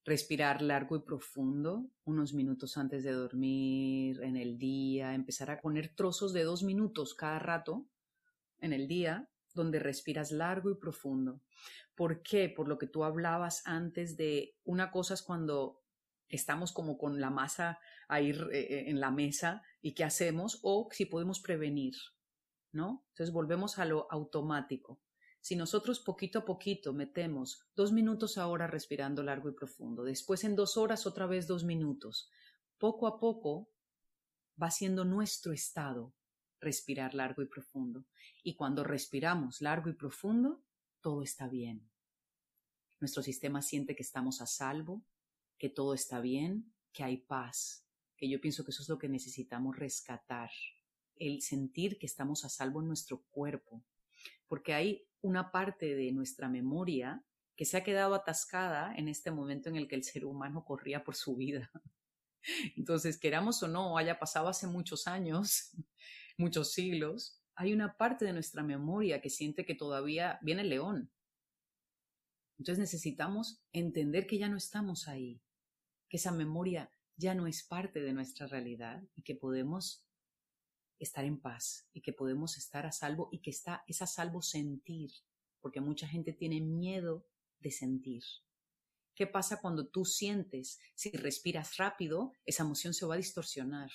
Speaker 3: Respirar largo y profundo unos minutos antes de dormir, en el día, empezar a poner trozos de dos minutos cada rato en el día donde respiras largo y profundo. ¿Por qué? Por lo que tú hablabas antes de una cosa es cuando estamos como con la masa ahí eh, eh, en la mesa y qué hacemos o si podemos prevenir, ¿no? Entonces volvemos a lo automático. Si nosotros poquito a poquito metemos dos minutos ahora respirando largo y profundo, después en dos horas otra vez dos minutos, poco a poco va siendo nuestro estado respirar largo y profundo. Y cuando respiramos largo y profundo, todo está bien. Nuestro sistema siente que estamos a salvo, que todo está bien, que hay paz, que yo pienso que eso es lo que necesitamos rescatar, el sentir que estamos a salvo en nuestro cuerpo, porque hay una parte de nuestra memoria que se ha quedado atascada en este momento en el que el ser humano corría por su vida. (laughs) Entonces, queramos o no, haya pasado hace muchos años, (laughs) muchos siglos, hay una parte de nuestra memoria que siente que todavía viene el león. Entonces necesitamos entender que ya no estamos ahí, que esa memoria ya no es parte de nuestra realidad y que podemos estar en paz y que podemos estar a salvo y que está, es a salvo sentir, porque mucha gente tiene miedo de sentir. ¿Qué pasa cuando tú sientes? Si respiras rápido, esa emoción se va a distorsionar.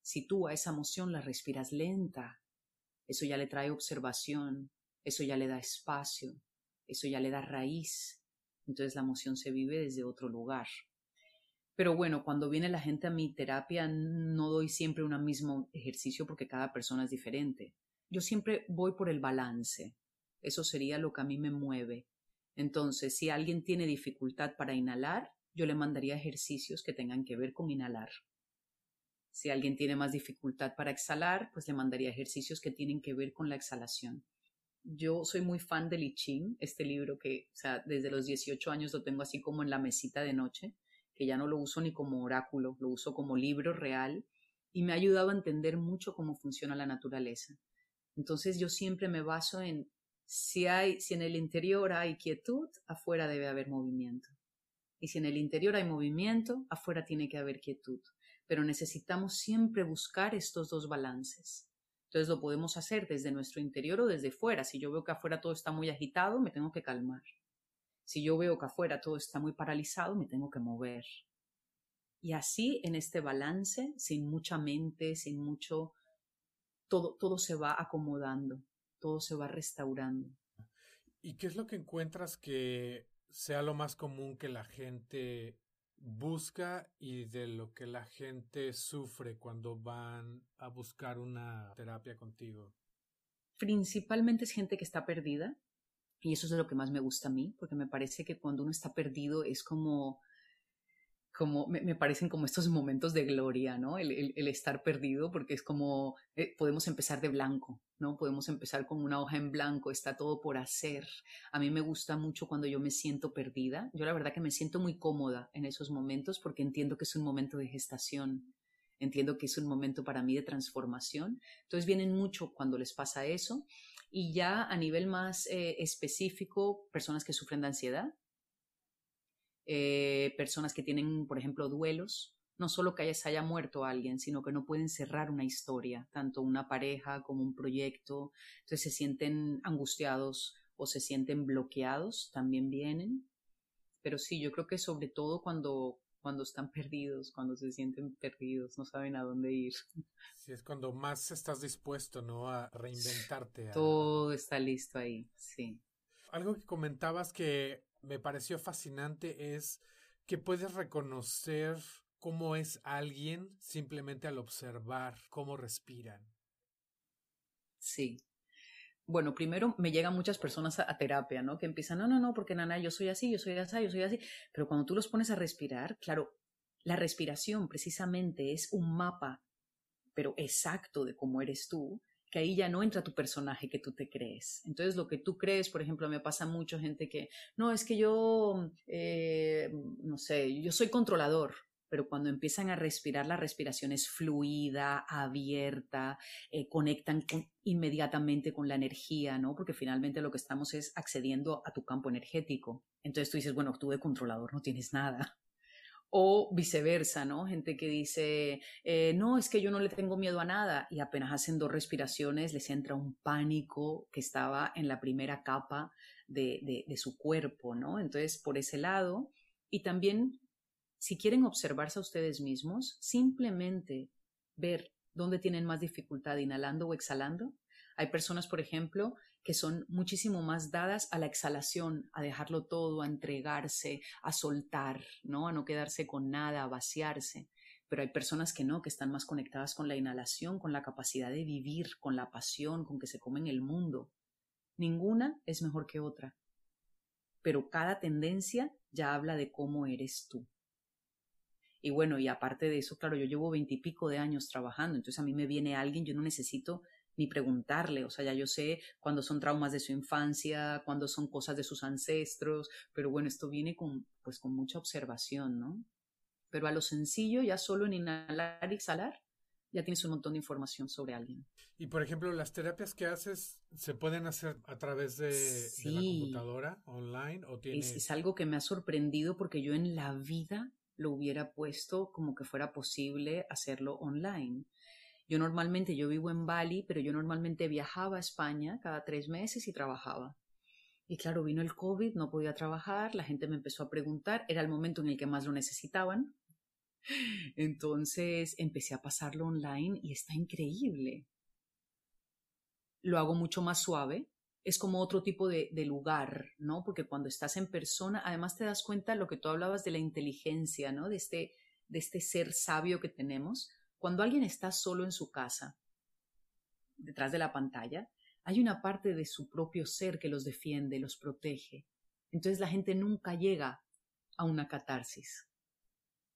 Speaker 3: Si tú a esa emoción la respiras lenta, eso ya le trae observación, eso ya le da espacio, eso ya le da raíz. Entonces la emoción se vive desde otro lugar. Pero bueno, cuando viene la gente a mi terapia no doy siempre un mismo ejercicio porque cada persona es diferente. Yo siempre voy por el balance. Eso sería lo que a mí me mueve. Entonces, si alguien tiene dificultad para inhalar, yo le mandaría ejercicios que tengan que ver con inhalar. Si alguien tiene más dificultad para exhalar, pues le mandaría ejercicios que tienen que ver con la exhalación. Yo soy muy fan de I Ching, este libro que, o sea, desde los 18 años lo tengo así como en la mesita de noche, que ya no lo uso ni como oráculo, lo uso como libro real y me ha ayudado a entender mucho cómo funciona la naturaleza. Entonces yo siempre me baso en si hay, si en el interior hay quietud, afuera debe haber movimiento. Y si en el interior hay movimiento, afuera tiene que haber quietud pero necesitamos siempre buscar estos dos balances. Entonces lo podemos hacer desde nuestro interior o desde fuera. Si yo veo que afuera todo está muy agitado, me tengo que calmar. Si yo veo que afuera todo está muy paralizado, me tengo que mover. Y así en este balance, sin mucha mente, sin mucho, todo, todo se va acomodando, todo se va restaurando.
Speaker 2: ¿Y qué es lo que encuentras que sea lo más común que la gente busca y de lo que la gente sufre cuando van a buscar una terapia contigo?
Speaker 3: Principalmente es gente que está perdida y eso es lo que más me gusta a mí, porque me parece que cuando uno está perdido es como como me, parecen como estos momentos de gloria, ¿no? El, estar perdido, porque es como eh, podemos empezar de blanco, ¿no? Podemos empezar con una hoja en blanco, está todo por hacer. A mí me gusta mucho cuando yo me siento perdida. Yo la verdad que me siento muy cómoda en esos momentos porque entiendo que es un momento de gestación, entiendo que es un momento para mí de transformación. Entonces vienen mucho cuando les pasa eso. Y ya a nivel más eh, específico, personas que sufren de ansiedad, eh, personas que tienen, por ejemplo, duelos, no solo que se haya muerto alguien, sino que no pueden cerrar una historia, tanto una pareja como un proyecto, entonces se sienten angustiados o se sienten bloqueados, también vienen. Pero sí, yo creo que sobre todo cuando, cuando están perdidos, cuando se sienten perdidos, no saben a dónde ir.
Speaker 2: Sí, es cuando más estás dispuesto, ¿no? A reinventarte.
Speaker 3: Todo está listo ahí, sí.
Speaker 2: Algo que comentabas que me pareció fascinante es que puedes reconocer cómo es alguien simplemente al observar cómo respiran.
Speaker 3: Sí. Bueno, primero me llegan muchas personas a, terapia, ¿no? Que empiezan, no, no, no, porque nana, yo soy así, yo soy así, yo soy así. Pero cuando tú los pones a respirar, claro, la respiración precisamente es un mapa, pero exacto de cómo eres tú, que ahí ya no entra tu personaje que tú te crees. Entonces, lo que tú crees, por ejemplo, me pasa mucho gente que, no, es que yo, eh, no sé, yo soy controlador, pero cuando empiezan a respirar, la respiración es fluida, abierta, eh, conectan inmediatamente con la energía, ¿no? Porque finalmente lo que estamos es accediendo a tu campo energético. Entonces tú dices, bueno, tú de controlador no tienes nada. O viceversa, ¿no? Gente que dice, eh, no, es que yo no le tengo miedo a nada y apenas hacen dos respiraciones les entra un pánico que estaba en la primera capa de, de su cuerpo, ¿no? Entonces, por ese lado, y también si quieren observarse a ustedes mismos, simplemente ver dónde tienen más dificultad inhalando o exhalando. Hay personas, por ejemplo, que son muchísimo más dadas a la exhalación, a dejarlo todo, a entregarse, a soltar, ¿no? A no quedarse con nada, a vaciarse. Pero hay personas que no, que están más conectadas con la inhalación, con la capacidad de vivir, con la pasión, con que se comen el mundo. Ninguna es mejor que otra. Pero cada tendencia ya habla de cómo eres tú. Y bueno, y aparte de eso, claro, yo llevo veintipico de años trabajando, entonces a mí me viene alguien, yo no necesito ni preguntarle, o sea, ya yo sé cuándo son traumas de su infancia, cuándo son cosas de sus ancestros, pero bueno, esto viene con, pues, con mucha observación, ¿no? Pero a lo sencillo, ya solo en inhalar y exhalar, ya tienes un montón de información sobre alguien.
Speaker 2: Y por ejemplo, las terapias que haces se pueden hacer a través de, la computadora, online, o tienes...
Speaker 3: es, algo que me ha sorprendido porque yo en la vida lo hubiera puesto como que fuera posible hacerlo online. Yo normalmente, yo vivo en Bali, pero yo normalmente viajaba a España cada tres meses y trabajaba. Y claro, vino el COVID, no podía trabajar, la gente me empezó a preguntar, era el momento en el que más lo necesitaban. (laughs) Entonces empecé a pasarlo online y está increíble. Lo hago mucho más suave, es como otro tipo de, de, lugar, ¿no? Porque cuando estás en persona, además te das cuenta lo que tú hablabas de la inteligencia, ¿no? De este, de este ser sabio que tenemos. Cuando alguien está solo en su casa, detrás de la pantalla, hay una parte de su propio ser que los defiende, los protege. Entonces la gente nunca llega a una catarsis.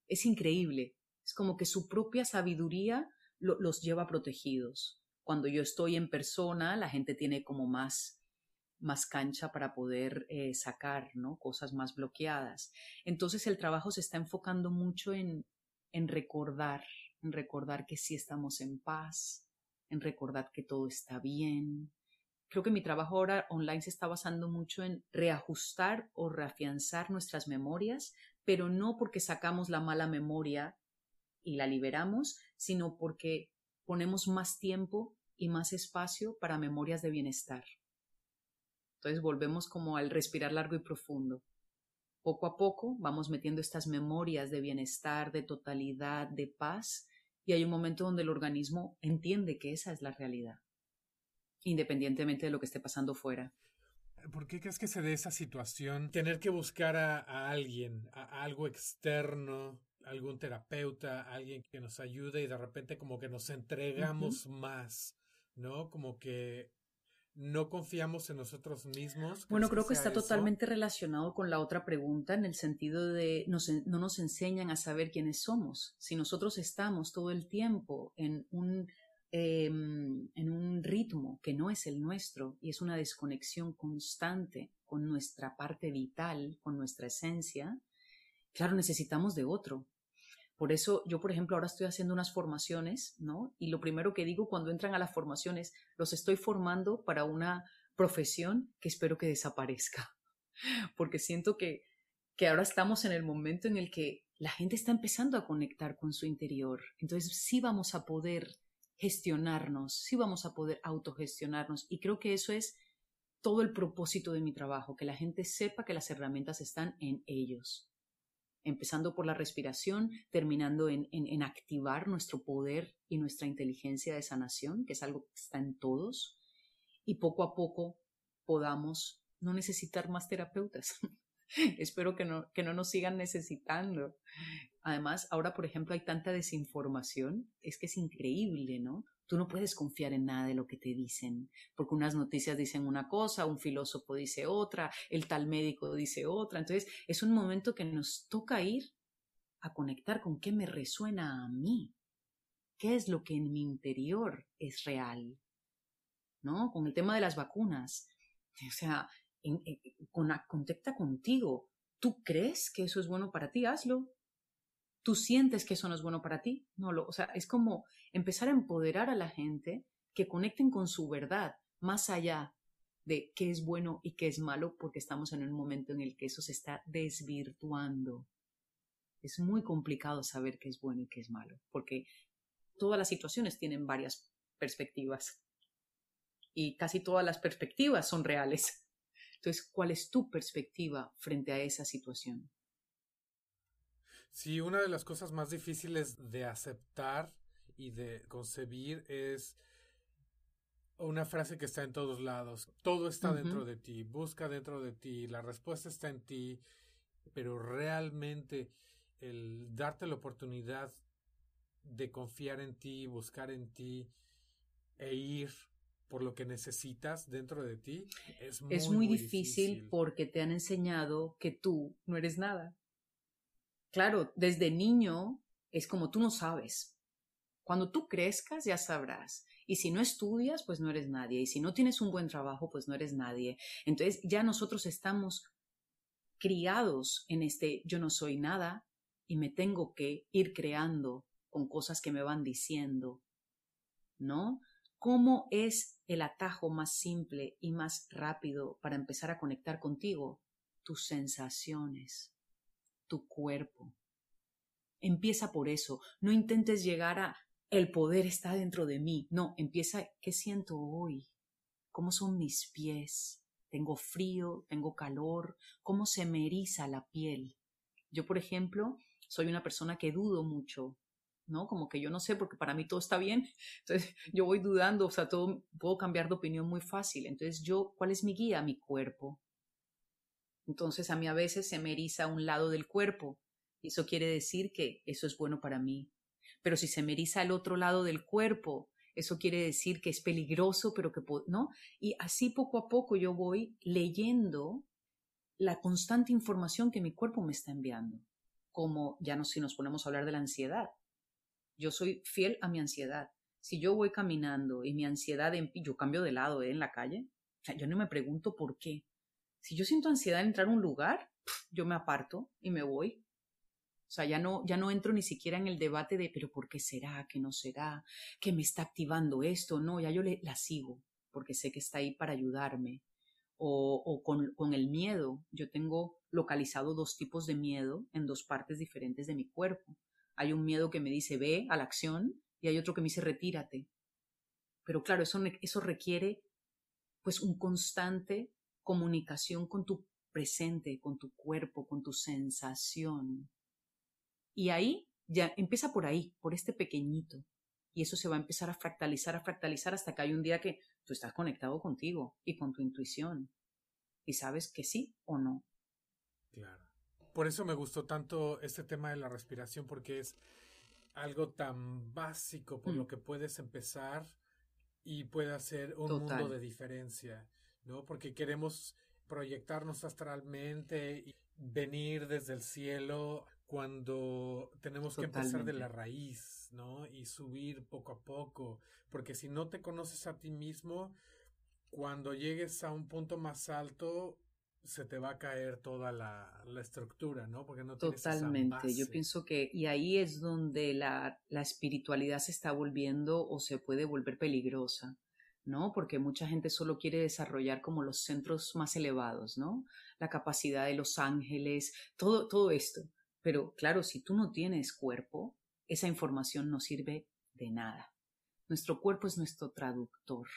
Speaker 3: Es increíble. Es como que su propia sabiduría los lleva protegidos. Cuando yo estoy en persona, la gente tiene como más, más cancha para poder eh, sacar ¿no? cosas más bloqueadas. Entonces el trabajo se está enfocando mucho en, en recordar en recordar que sí estamos en paz, en recordar que todo está bien. Creo que mi trabajo ahora online se está basando mucho en reajustar o reafianzar nuestras memorias, pero no porque sacamos la mala memoria y la liberamos, sino porque ponemos más tiempo y más espacio para memorias de bienestar. Entonces volvemos como al respirar largo y profundo. Poco a poco vamos metiendo estas memorias de bienestar, de totalidad, de paz, y hay un momento donde el organismo entiende que esa es la realidad, independientemente de lo que esté pasando fuera.
Speaker 2: ¿Por qué crees que se dé esa situación? Tener que buscar a, alguien, a, algo externo, algún terapeuta, alguien que nos ayude y de repente como que nos entregamos más, ¿no? Como que no confiamos en nosotros mismos.
Speaker 3: Bueno, creo que, está totalmente relacionado con la otra pregunta en el sentido de no nos enseñan a saber quiénes somos. Si nosotros estamos todo el tiempo en un, em, en un ritmo que no es el nuestro y es una desconexión constante con nuestra parte vital, con nuestra esencia, claro, necesitamos de otro. Por eso yo, por ejemplo, ahora estoy haciendo unas formaciones, ¿no? Y lo primero que digo cuando entran a las formaciones, los estoy formando para una profesión que espero que desaparezca, (laughs) porque siento que, que ahora estamos en el momento en el que la gente está empezando a conectar con su interior. Entonces sí vamos a poder gestionarnos, sí vamos a poder autogestionarnos. Y creo que eso es todo el propósito de mi trabajo, que la gente sepa que las herramientas están en ellos empezando por la respiración, terminando en, activar nuestro poder y nuestra inteligencia de sanación, que es algo que está en todos, y poco a poco podamos no necesitar más terapeutas. (laughs) Espero que no, que no nos sigan necesitando. Además, ahora, por ejemplo, hay tanta desinformación, es que es increíble, ¿no? Tú no puedes confiar en nada de lo que te dicen, porque unas noticias dicen una cosa, un filósofo dice otra, el tal médico dice otra. Entonces, es un momento que nos toca ir a conectar con qué me resuena a mí, qué es lo que en mi interior es real, ¿no? Con el tema de las vacunas. O sea, con, contacta contigo. ¿Tú crees que eso es bueno para ti? Hazlo. ¿Tú sientes que eso no es bueno para ti? No lo, o sea, es como empezar a empoderar a la gente que conecten con su verdad, más allá de qué es bueno y qué es malo, porque estamos en un momento en el que eso se está desvirtuando. Es muy complicado saber qué es bueno y qué es malo, porque todas las situaciones tienen varias perspectivas y casi todas las perspectivas son reales. Entonces, ¿cuál es tu perspectiva frente a esa situación?
Speaker 2: Sí, una de las cosas más difíciles de aceptar y de concebir es una frase que está en todos lados. Todo está dentro de ti, busca dentro de ti, la respuesta está en ti, pero realmente el darte la oportunidad de confiar en ti, buscar en ti e ir por lo que necesitas dentro de ti es muy,
Speaker 3: es muy, difícil, porque te han enseñado que tú no eres nada. Claro, desde niño es como tú no sabes. Cuando tú crezcas ya sabrás. Y si no estudias, pues no eres nadie. Y si no tienes un buen trabajo, pues no eres nadie. Entonces ya nosotros estamos criados en este yo no soy nada y me tengo que ir creando con cosas que me van diciendo. ¿No? ¿Cómo es el atajo más simple y más rápido para empezar a conectar contigo? Tus sensaciones, tu cuerpo. Empieza por eso. No intentes llegar a el poder está dentro de mí. No, empieza ¿qué siento hoy? ¿Cómo son mis pies? ¿Tengo frío? ¿Tengo calor? ¿Cómo se me eriza la piel? Yo, por ejemplo, soy una persona que dudo mucho ¿no? Como que yo no sé porque para mí todo está bien. Entonces yo voy dudando, o sea, todo, puedo cambiar de opinión muy fácil. Entonces yo, ¿cuál es mi guía? Mi cuerpo. Entonces a mí a veces se me eriza un lado del cuerpo y eso quiere decir que eso es bueno para mí. Pero si se me eriza el otro lado del cuerpo, eso quiere decir que es peligroso, pero que, ¿no? Y así poco a poco yo voy leyendo la constante información que mi cuerpo me está enviando. Como ya no si nos ponemos a hablar de la ansiedad yo soy fiel a mi ansiedad. Si yo voy caminando y mi ansiedad, yo cambio de lado ¿eh? en la calle, yo no me pregunto por qué. Si yo siento ansiedad en entrar a un lugar, yo me aparto y me voy. O sea, ya no, ya no entro ni siquiera en el debate de, pero ¿por qué será? ¿Qué no será? ¿Qué me está activando esto? No, ya yo le, la sigo, porque sé que está ahí para ayudarme. O, o con, con el miedo, yo tengo localizado dos tipos de miedo en dos partes diferentes de mi cuerpo. Hay un miedo que me dice ve a la acción y hay otro que me dice retírate. Pero claro, eso, eso requiere pues un constante comunicación con tu presente, con tu cuerpo, con tu sensación. Y ahí ya empieza por ahí, por este pequeñito. Y eso se va a empezar a fractalizar, a fractalizar hasta que hay un día que tú estás conectado contigo y con tu intuición. Y sabes que sí o no.
Speaker 2: Claro. Por eso me gustó tanto este tema de la respiración, porque es algo tan básico por lo mm. que puedes empezar y puede hacer un mundo de diferencia, ¿no? Porque queremos proyectarnos astralmente y venir desde el cielo cuando tenemos que empezar de la raíz, ¿no? Y subir poco a poco, porque si no te conoces a ti mismo, cuando llegues a un punto más alto, se te va a caer toda la, estructura, ¿no? Porque no tienes
Speaker 3: Totalmente. Yo pienso que, y ahí es donde la, la espiritualidad se está volviendo o se puede volver peligrosa, ¿no? Porque mucha gente solo quiere desarrollar como los centros más elevados, ¿no? La capacidad de los ángeles, todo, todo esto. Pero claro, si tú no tienes cuerpo, esa información no sirve de nada. Nuestro cuerpo es nuestro traductor,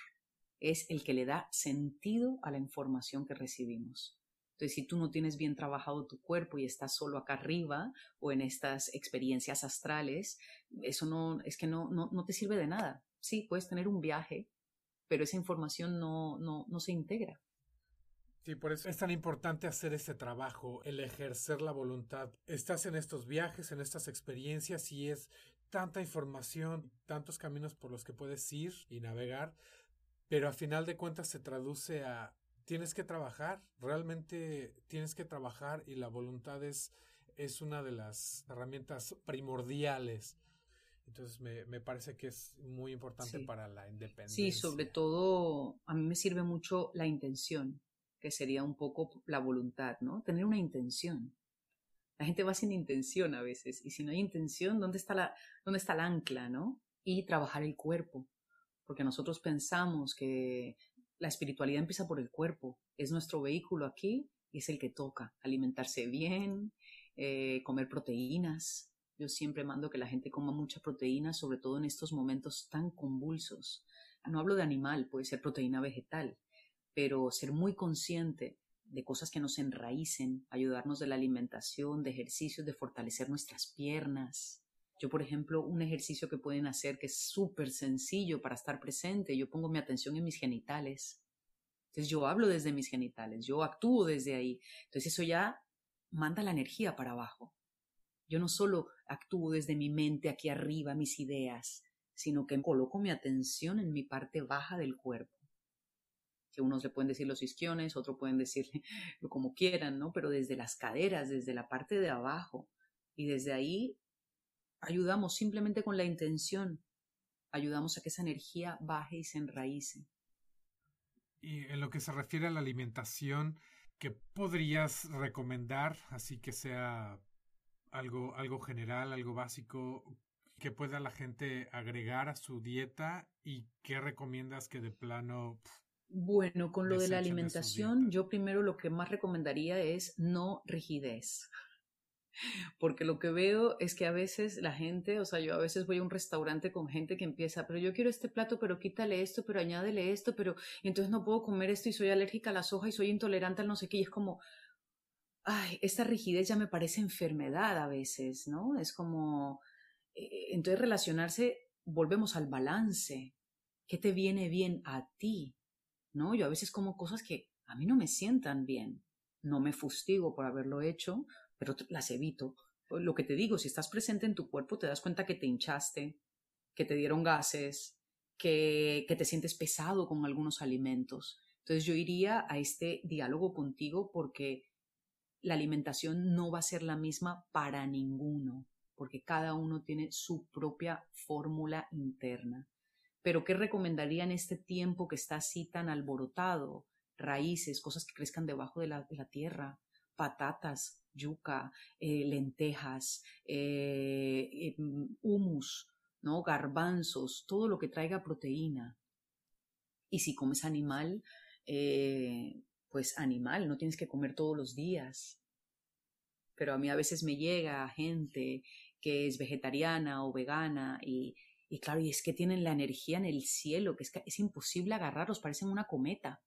Speaker 3: es el que le da sentido a la información que recibimos. Entonces, si tú no tienes bien trabajado tu cuerpo y estás solo acá arriba o en estas experiencias astrales, eso no, es que no, no, no te sirve de nada. Sí, puedes tener un viaje, pero esa información no, no, no se integra.
Speaker 2: Sí, por eso es tan importante hacer ese trabajo, el ejercer la voluntad. Estás en estos viajes, en estas experiencias y es tanta información, tantos caminos por los que puedes ir y navegar, pero a final de cuentas se traduce a tienes que trabajar, realmente tienes que trabajar y la voluntad es, es una de las herramientas primordiales. Entonces me, me parece que es muy importante para la independencia.
Speaker 3: Sí, sobre todo a mí me sirve mucho la intención, que sería un poco la voluntad, ¿no? Tener una intención. La gente va sin intención a veces, y si no hay intención, ¿dónde está la, dónde está el ancla, no? Y trabajar el cuerpo, porque nosotros pensamos que la espiritualidad empieza por el cuerpo, es nuestro vehículo aquí y es el que toca, alimentarse bien, eh, comer proteínas. Yo siempre mando que la gente coma mucha proteína, sobre todo en estos momentos tan convulsos. No hablo de animal, puede ser proteína vegetal, pero ser muy consciente de cosas que nos enraícen, ayudarnos de la alimentación, de ejercicios, de fortalecer nuestras piernas, yo, por ejemplo, un ejercicio que pueden hacer que es súper sencillo para estar presente, yo pongo mi atención en mis genitales. Entonces yo hablo desde mis genitales, yo actúo desde ahí. Entonces eso ya manda la energía para abajo. Yo no solo actúo desde mi mente aquí arriba, mis ideas, sino que coloco mi atención en mi parte baja del cuerpo. Que unos le pueden decir los isquiones, otros pueden decirle (laughs) como quieran, ¿no? Pero desde las caderas, desde la parte de abajo. Y desde ahí ayudamos simplemente con la intención, ayudamos a que esa energía baje y se enraíce.
Speaker 2: Y en lo que se refiere a la alimentación, ¿qué podrías recomendar, así que sea algo, algo general, algo básico, que pueda la gente agregar a su dieta y qué recomiendas que de plano...
Speaker 3: bueno, con lo de la alimentación, yo primero lo que más recomendaría es no rigidez. (laughs) Porque lo que veo es que a veces la gente, o sea, yo a veces voy a un restaurante con gente que empieza, pero yo quiero este plato, pero quítale esto, pero añádele esto, pero entonces no puedo comer esto y soy alérgica a la soja y soy intolerante al no sé qué, y es como, ay, esta rigidez ya me parece enfermedad a veces, ¿no? Es como, eh, entonces relacionarse, volvemos al balance, ¿qué te viene bien a ti? ¿No? Yo a veces como cosas que a mí no me sientan bien, no me fustigo por haberlo hecho, pero las evito. Lo que te digo, si estás presente en tu cuerpo, te das cuenta que te hinchaste, que te dieron gases, que, que te sientes pesado con algunos alimentos. Entonces yo iría a este diálogo contigo porque la alimentación no va a ser la misma para ninguno, porque cada uno tiene su propia fórmula interna. Pero ¿qué recomendaría en este tiempo que está así tan alborotado? Raíces, cosas que crezcan debajo de la, tierra, patatas, yuca, eh, lentejas, eh, eh, humus, ¿no? garbanzos, todo lo que traiga proteína. Y si comes animal, pues animal, no tienes que comer todos los días. Pero a mí a veces me llega gente que es vegetariana o vegana y, y claro, y es que tienen la energía en el cielo, que es, que es imposible agarrarlos, parecen una cometa.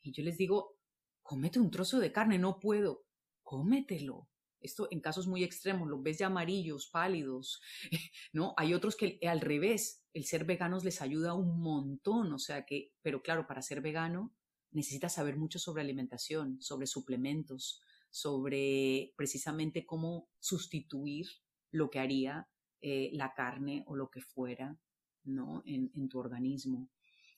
Speaker 3: Y yo les digo, comete un trozo de carne, no puedo cómetelo. Esto en casos muy extremos, los ves ya amarillos, pálidos, (laughs) ¿no? Hay otros que al revés, el ser veganos les ayuda un montón, o sea que, pero claro, para ser vegano necesitas saber mucho sobre alimentación, sobre suplementos, sobre precisamente cómo sustituir lo que haría eh, la carne o lo que fuera, ¿no? En, tu organismo.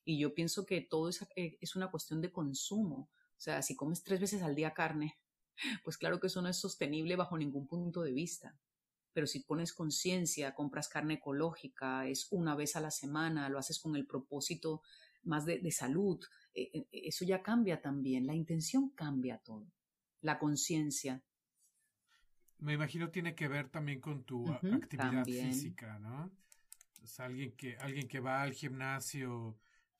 Speaker 3: Y yo pienso que todo es, eh, es una cuestión de consumo. O sea, si comes tres veces al día carne, (laughs) pues claro que eso no es sostenible bajo ningún punto de vista. Pero si pones conciencia, compras carne ecológica, es una vez a la semana, lo haces con el propósito más de, salud, eh, eh, eso ya cambia también, la intención cambia todo, la conciencia.
Speaker 2: Me imagino tiene que ver también con tu actividad física, ¿no? alguien que, alguien que va al gimnasio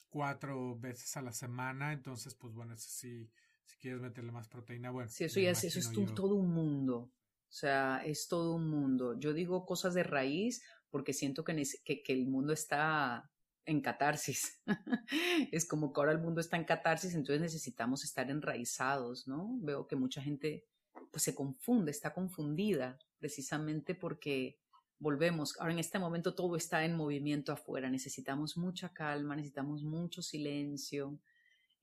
Speaker 2: cuatro veces a la semana, entonces, pues bueno, eso sí, si quieres meterle más proteína, bueno.
Speaker 3: Sí, eso ya es, eso es todo un mundo. O sea, es todo un mundo. Yo digo cosas de raíz porque siento que, que, que el mundo está en catarsis. (laughs) es como que ahora el mundo está en catarsis, entonces necesitamos estar enraizados, ¿no? Veo que mucha gente pues se confunde, está confundida, precisamente porque volvemos, ahora en este momento todo está en movimiento afuera, necesitamos mucha calma, necesitamos mucho silencio,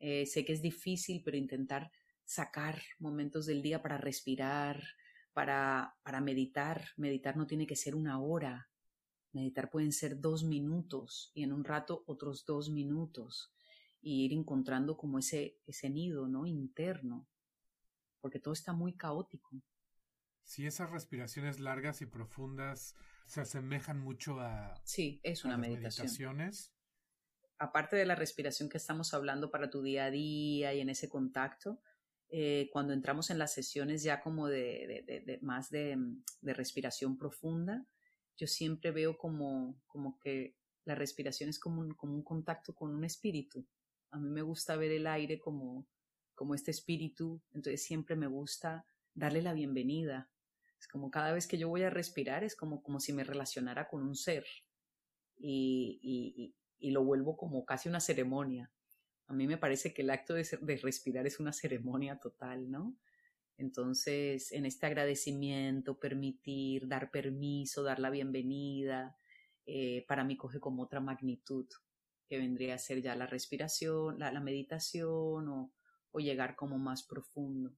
Speaker 3: Eh, sé que es difícil, pero intentar sacar momentos del día para respirar, para, para meditar. Meditar no tiene que ser una hora. Meditar pueden ser dos minutos y en un rato otros dos minutos y ir encontrando como ese, ese nido, ¿no? Interno, porque todo está muy caótico.
Speaker 2: Si esas respiraciones largas y profundas se asemejan mucho a...
Speaker 3: Sí, es una meditación. Meditaciones. Aparte de la respiración que estamos hablando para tu día a día y en ese contacto, eh, cuando entramos en las sesiones ya como de, de, más de, de, respiración profunda, yo siempre veo como, como que la respiración es como un, como un contacto con un espíritu. A mí me gusta ver el aire como, como este espíritu, entonces siempre me gusta darle la bienvenida. Es como cada vez que yo voy a respirar es como, como si me relacionara con un ser y, y, y lo vuelvo como casi una ceremonia. A mí me parece que el acto de, de respirar es una ceremonia total, ¿no? Entonces, en este agradecimiento, permitir, dar permiso, dar la bienvenida, eh, para mí coge como otra magnitud, que vendría a ser ya la respiración, la, meditación o, o, llegar como más profundo.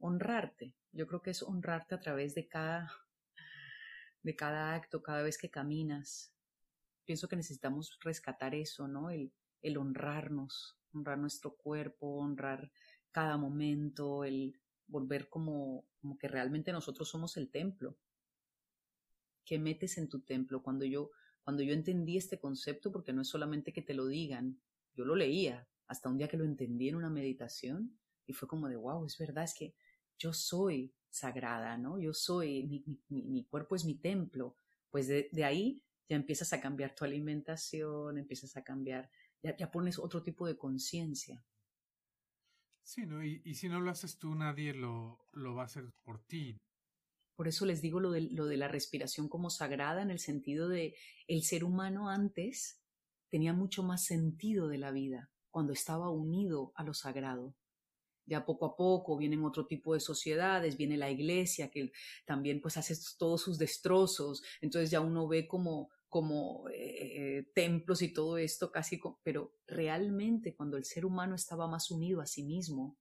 Speaker 3: Honrarte, yo creo que es honrarte a través de cada, de cada acto, cada vez que caminas. Pienso que necesitamos rescatar eso, ¿no? El, el honrarnos, honrar nuestro cuerpo, honrar cada momento, el volver como, como que realmente nosotros somos el templo. ¿Qué metes en tu templo? Cuando yo, cuando yo entendí este concepto, porque no es solamente que te lo digan, yo lo leía, hasta un día que lo entendí en una meditación, y fue como de, wow, es verdad, es que yo soy sagrada, ¿no? Yo soy, mi, mi, cuerpo es mi templo. Pues de, ahí ya empiezas a cambiar tu alimentación, empiezas a cambiar, ya pones otro tipo de conciencia.
Speaker 2: Sí, ¿no? Y, y, si no lo haces tú, nadie lo, lo va a hacer por ti.
Speaker 3: Por eso les digo lo de, lo de la respiración como sagrada en el sentido de el ser humano antes tenía mucho más sentido de la vida cuando estaba unido a lo sagrado. Ya poco a poco vienen otro tipo de sociedades, viene la iglesia que también pues hace todos sus destrozos, entonces ya uno ve como como eh, templos y todo esto casi, pero realmente cuando el ser humano estaba más unido a sí mismo,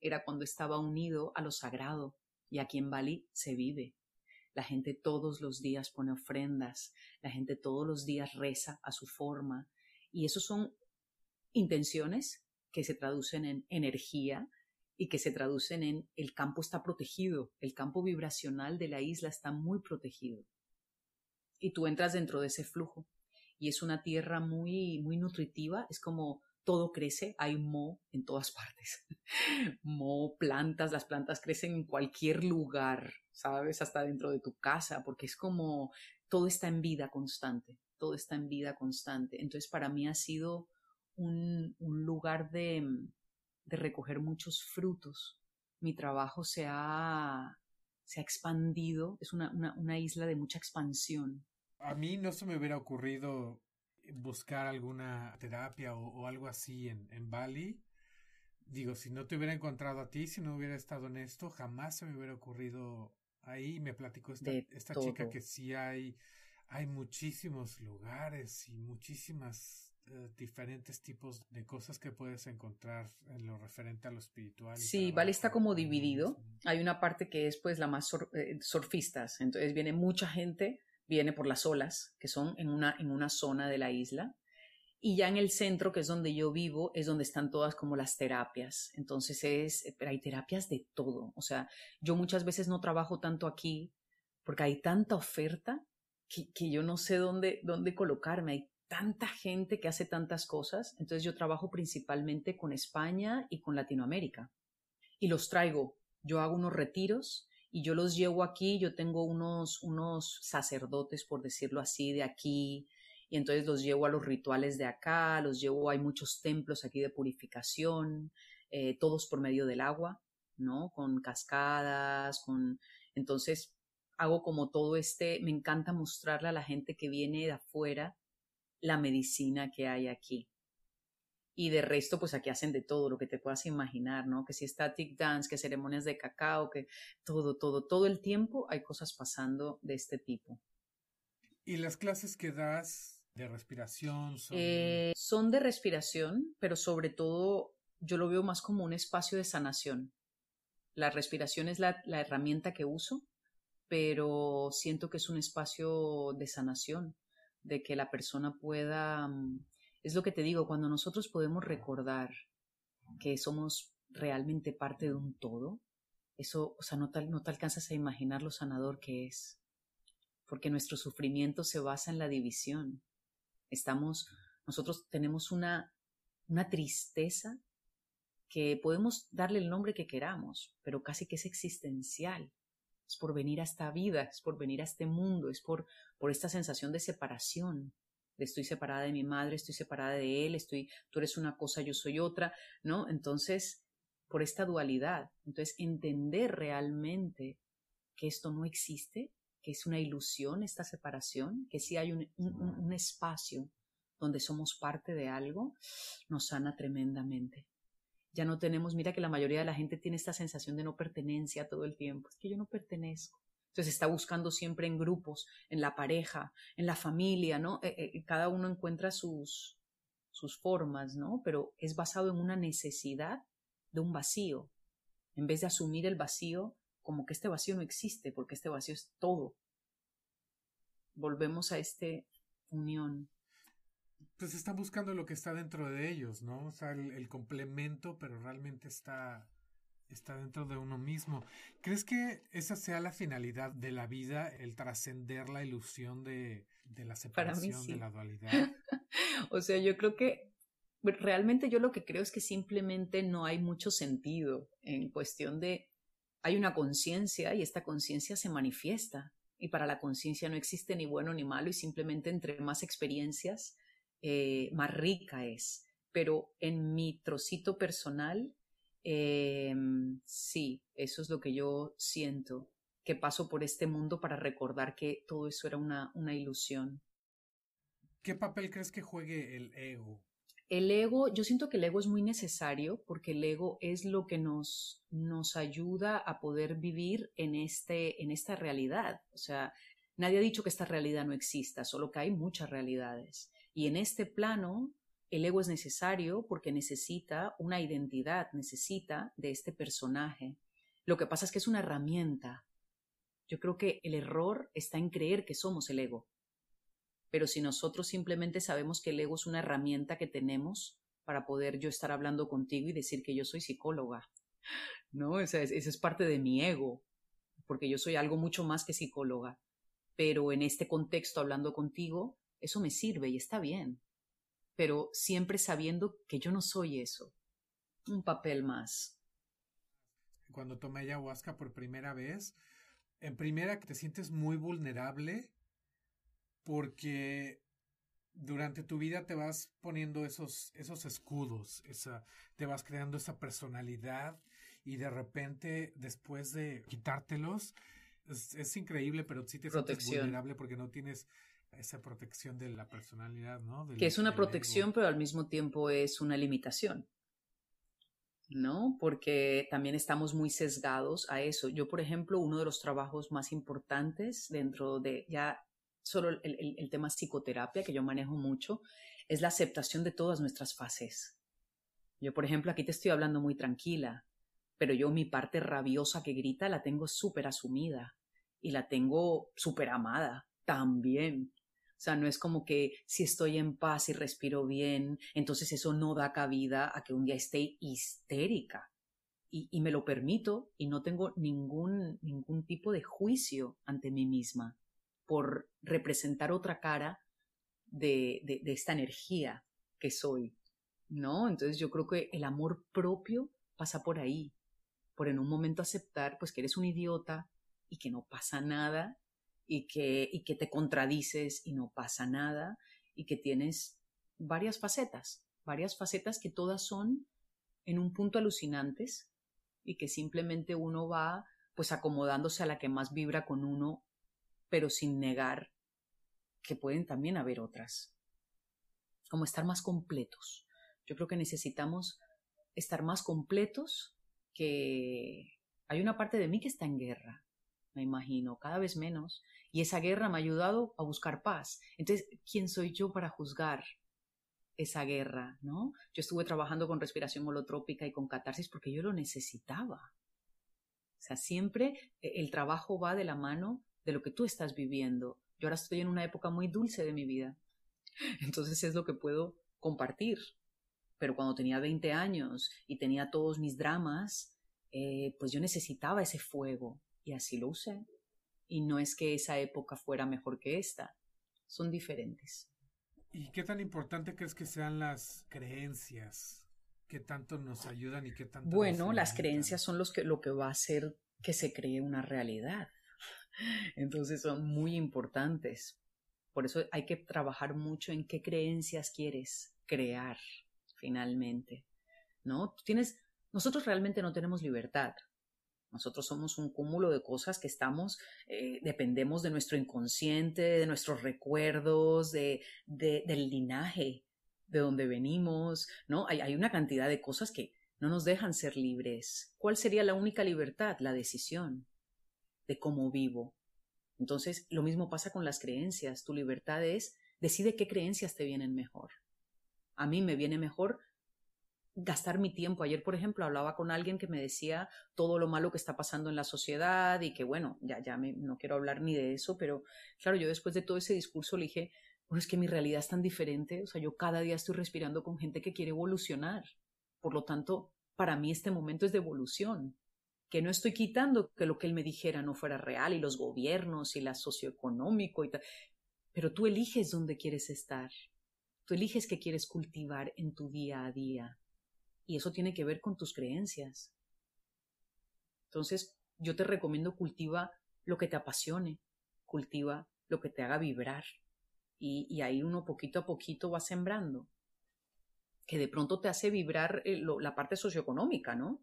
Speaker 3: era cuando estaba unido a lo sagrado y aquí en Bali se vive. La gente todos los días pone ofrendas, la gente todos los días reza a su forma y eso son intenciones que se traducen en energía y que se traducen en el campo está protegido, el campo vibracional de la isla está muy protegido y tú entras dentro de ese flujo. Y es una tierra muy, muy nutritiva, es como todo crece, hay mo en todas (laughs) partes. mo, plantas, las plantas crecen en cualquier lugar, ¿sabes? Hasta dentro de tu casa, porque es como todo está en vida constante, todo está en vida constante. Entonces para mí ha sido un, un lugar de, de recoger muchos frutos. Mi trabajo se ha, se ha expandido, es una, una, una, isla de mucha expansión.
Speaker 2: A mí no se me hubiera ocurrido buscar alguna terapia o, o algo así en, en, Bali. Digo, si no te hubiera encontrado a ti, si no hubiera estado en esto, jamás se me hubiera ocurrido ahí. Me platicó esta, esta chica que sí hay, hay muchísimos lugares y muchísimas eh, diferentes tipos de cosas que puedes encontrar en lo referente a lo espiritual.
Speaker 3: Sí, vale, está como dividido. Hay una parte que es pues la más eh, surfistas, entonces viene mucha gente, viene por las olas, que son en una, en una zona de la isla. Y ya en el centro, que es donde yo vivo, es donde están todas como las terapias. Entonces es, pero hay terapias de todo. O sea, yo muchas veces no trabajo tanto aquí porque hay tanta oferta que, que yo no sé dónde, dónde colocarme. Hay tanta gente que hace tantas cosas, entonces yo trabajo principalmente con España y con Latinoamérica. Y los traigo, yo hago unos retiros y yo los llevo aquí, yo tengo unos, unos sacerdotes, por decirlo así, de aquí, y entonces los llevo a los rituales de acá, los llevo, hay muchos templos aquí de purificación, eh, todos por medio del agua, ¿no? Con cascadas, con... Entonces hago como todo este, me encanta mostrarle a la gente que viene de afuera la medicina que hay aquí. Y de resto, pues aquí hacen de todo lo que te puedas imaginar, ¿no? Que si static dance, que ceremonias de cacao, que todo, todo, todo el tiempo hay cosas pasando de este tipo.
Speaker 2: ¿Y las clases que das ¿De respiración?
Speaker 3: Son... Eh, son de respiración, pero sobre todo yo lo veo más como un espacio de sanación. La respiración es la, la herramienta que uso, pero siento que es un espacio de sanación, de que la persona pueda, mm, es lo que te digo, cuando nosotros podemos recordar que somos realmente parte de un todo, eso, o sea, no te, no te alcanzas a imaginar lo sanador que es, porque nuestro sufrimiento se basa en la división. Estamos, nosotros tenemos una, una tristeza que podemos darle el nombre que queramos, pero casi que es existencial. Es por venir a esta vida, es por venir a este mundo, es por, por esta sensación de separación, de estoy separada de mi madre, estoy separada de él, estoy, tú eres una cosa, yo soy otra, ¿no? Entonces, por esta dualidad. Entonces, entender realmente que esto no existe, que es una ilusión esta separación, que sí hay un, un espacio donde somos parte de algo, nos sana tremendamente ya no tenemos, mira que la mayoría de la gente tiene esta sensación de no pertenencia todo el tiempo, es que yo no pertenezco. Entonces está buscando siempre en grupos, en la pareja, en la familia, ¿no? Eh, eh, cada uno encuentra sus, sus formas, ¿no? Pero es basado en una necesidad de un vacío, en vez de asumir el vacío como que este vacío no existe, porque este vacío es todo. Volvemos a esta unión
Speaker 2: pues están buscando lo que está dentro de ellos, ¿no? O sea, el, complemento, pero realmente está, está dentro de uno mismo. ¿Crees que esa sea la finalidad de la vida, el trascender la ilusión de, de la separación, de la dualidad? (laughs)
Speaker 3: o sea, yo creo que realmente yo lo que creo es que simplemente no hay mucho sentido en cuestión de hay una conciencia y esta conciencia se manifiesta y para la conciencia no existe ni bueno ni malo y simplemente entre más experiencias eh, más rica es. Pero en mi trocito personal, em, sí, eso es lo que yo siento, que paso por este mundo para recordar que todo eso era una, una ilusión.
Speaker 2: ¿Qué papel crees que juegue el ego?
Speaker 3: El ego, yo siento que el ego es muy necesario porque el ego es lo que nos, nos ayuda a poder vivir en, este, en esta realidad. O sea, nadie ha dicho que esta realidad no exista, solo que hay muchas realidades. Y en este plano, el ego es necesario porque necesita una identidad, necesita de este personaje. Lo que pasa es que es una herramienta. Yo creo que el error está en creer que somos el ego. Pero si nosotros simplemente sabemos que el ego es una herramienta que tenemos para poder yo estar hablando contigo y decir que yo soy psicóloga, ¿no? Esa es, parte de mi ego, porque yo soy algo mucho más que psicóloga. Pero en este contexto, hablando contigo, eso me sirve y está bien, pero siempre sabiendo que yo no soy eso, un papel más.
Speaker 2: Cuando tomé ayahuasca por primera vez, en primera que te sientes muy vulnerable porque durante tu vida te vas poniendo esos, esos escudos, esa, te vas creando esa personalidad y de repente después de quitártelos es, increíble, pero sí te sientes vulnerable porque no tienes esa protección de la personalidad, ¿no?
Speaker 3: que es una protección, pero al mismo tiempo es una limitación, ¿no? Porque también estamos muy sesgados a eso. Yo, por ejemplo, uno de los trabajos más importantes dentro de ya solo el, el tema psicoterapia que yo manejo mucho es la aceptación de todas nuestras fases. Yo, por ejemplo, aquí te estoy hablando muy tranquila, pero yo mi parte rabiosa que grita la tengo súper asumida y la tengo súper amada también. O sea, no es como que si estoy en paz y respiro bien, entonces eso no da cabida a que un día esté histérica. Y, me lo permito y no tengo ningún, ningún tipo de juicio ante mí misma por representar otra cara de, de, de esta energía que soy. ¿No? Entonces yo creo que el amor propio pasa por ahí, por en un momento aceptar pues que eres un idiota y que no pasa nada y que, y que te contradices y no pasa nada y que tienes varias facetas, varias facetas que todas son en un punto alucinantes y que simplemente uno va pues acomodándose a la que más vibra con uno, pero sin negar que pueden también haber otras. Como estar más completos. Yo creo que necesitamos estar más completos que hay una parte de mí que está en guerra me imagino, cada vez menos. Y esa guerra me ha ayudado a buscar paz. Entonces, ¿quién soy yo para juzgar esa guerra, no? Yo estuve trabajando con respiración holotrópica y con catarsis porque yo lo necesitaba. O sea, siempre eh, el trabajo va de la mano de lo que tú estás viviendo. Yo ahora estoy en una época muy dulce de mi vida. (laughs) Entonces es lo que puedo compartir. Pero cuando tenía 20 años y tenía todos mis dramas, eh, pues yo necesitaba ese fuego y así lo usé. Y no es que esa época fuera mejor que esta, son diferentes.
Speaker 2: ¿Y qué tan importante crees que sean las creencias? ¿Qué tanto nos ayudan y qué tanto
Speaker 3: Bueno, las creencias son los que, lo que va a hacer que se cree una realidad. (laughs) Entonces son muy importantes. Por eso hay que trabajar mucho en qué creencias quieres crear finalmente. ¿No? tienes nosotros realmente no tenemos libertad. Nosotros somos un cúmulo de cosas que estamos, eh, dependemos de nuestro inconsciente, de nuestros recuerdos, de, del linaje, de donde venimos, ¿no? Hay, hay una cantidad de cosas que no nos dejan ser libres. ¿Cuál sería la única libertad? La decisión de cómo vivo. Entonces, lo mismo pasa con las creencias. Tu libertad es, decide qué creencias te vienen mejor. A mí me viene mejor gastar mi tiempo. Ayer, por ejemplo, hablaba con alguien que me decía todo lo malo que está pasando en la sociedad y que, bueno, ya, ya me, no quiero hablar ni de eso, pero claro, yo después de todo ese discurso le dije, es que mi realidad es tan diferente, o sea, yo cada día estoy respirando con gente que quiere evolucionar. Por lo tanto, para mí este momento es de evolución, que no estoy quitando que lo que él me dijera no fuera real y los gobiernos y la socioeconómico y tal, pero tú eliges dónde quieres estar. Tú eliges qué quieres cultivar en tu día a día. Y eso tiene que ver con tus creencias. Entonces, yo te recomiendo cultiva lo que te apasione, cultiva lo que te haga vibrar. Y, ahí uno poquito a poquito va sembrando. Que de pronto te hace vibrar eh, la parte socioeconómica, ¿no?